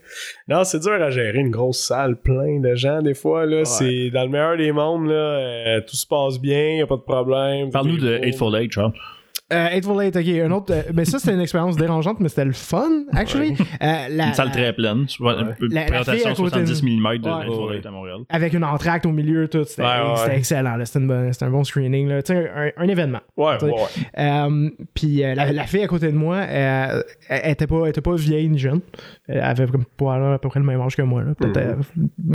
Non, c'est dur à gérer une grosse salle pleine de gens, des fois. Là, C'est dans le meilleur des mondes, là. euh, tout se passe bien, y a pas de problème. Parle-nous de beau. Eightful Eight, Charles. Euh, Eightful Eight, ok, un autre. euh, mais ça, c'était une expérience dérangeante, mais c'était le fun, actually. Euh, la- Une salle la- très pleine. La- la fille à présentation côté de- 70 mm de Ouais. À Montréal. Avec une entracte au milieu, tout. C'était excellent. C'était bonne- un bon screening. là. Tu sais, Un, un événement. Ouais. Euh, puis la, la fille à côté de moi, elle, elle était pas, elle était pas vieille ni jeune. Elle avait comme, à peu près le même âge que moi, peut-être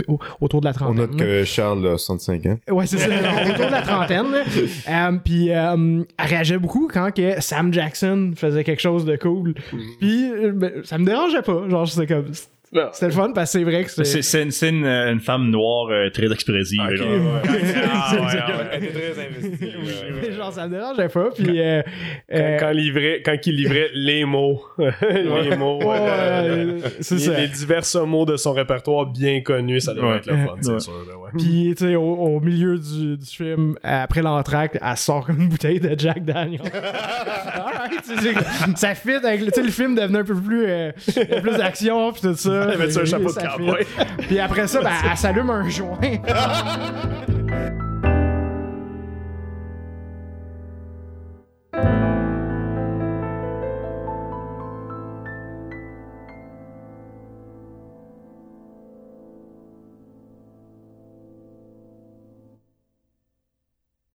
au- autour de la On trentaine. note là. que Charles a 65 ans. Ouais, c'est ça, autour de la trentaine. là. Puis elle réagissait beaucoup quand que Sam Jackson faisait quelque chose de cool. Puis euh, ben, ça me dérangeait pas. Genre, c'était comme. C'était le fun parce que c'est vrai que C'est c'est. c'est une, c'est une, euh, une femme noire euh, très expressive. Ok, genre. ouais, ouais. Ah, ouais. Elle était très investie. Genre, ça me dérangeait pas. Puis. euh, euh, Quand, livrait, quand il livrait les mots. les mots. c'est les, ça. les divers mots de son répertoire bien connus, ça devait Ouais. être le fun, c'est Ouais. sûr. là, ouais. Puis, tu sais, au, au milieu du, du film, après l'entracte, elle sort comme une bouteille de Jack Daniel. Alright, ça fit avec le, tu sais, le film devenait un peu plus, euh, plus d'action, puis tout ça. Elle met un chapeau de cowboy? Puis après ça, ben, elle s'allume un joint.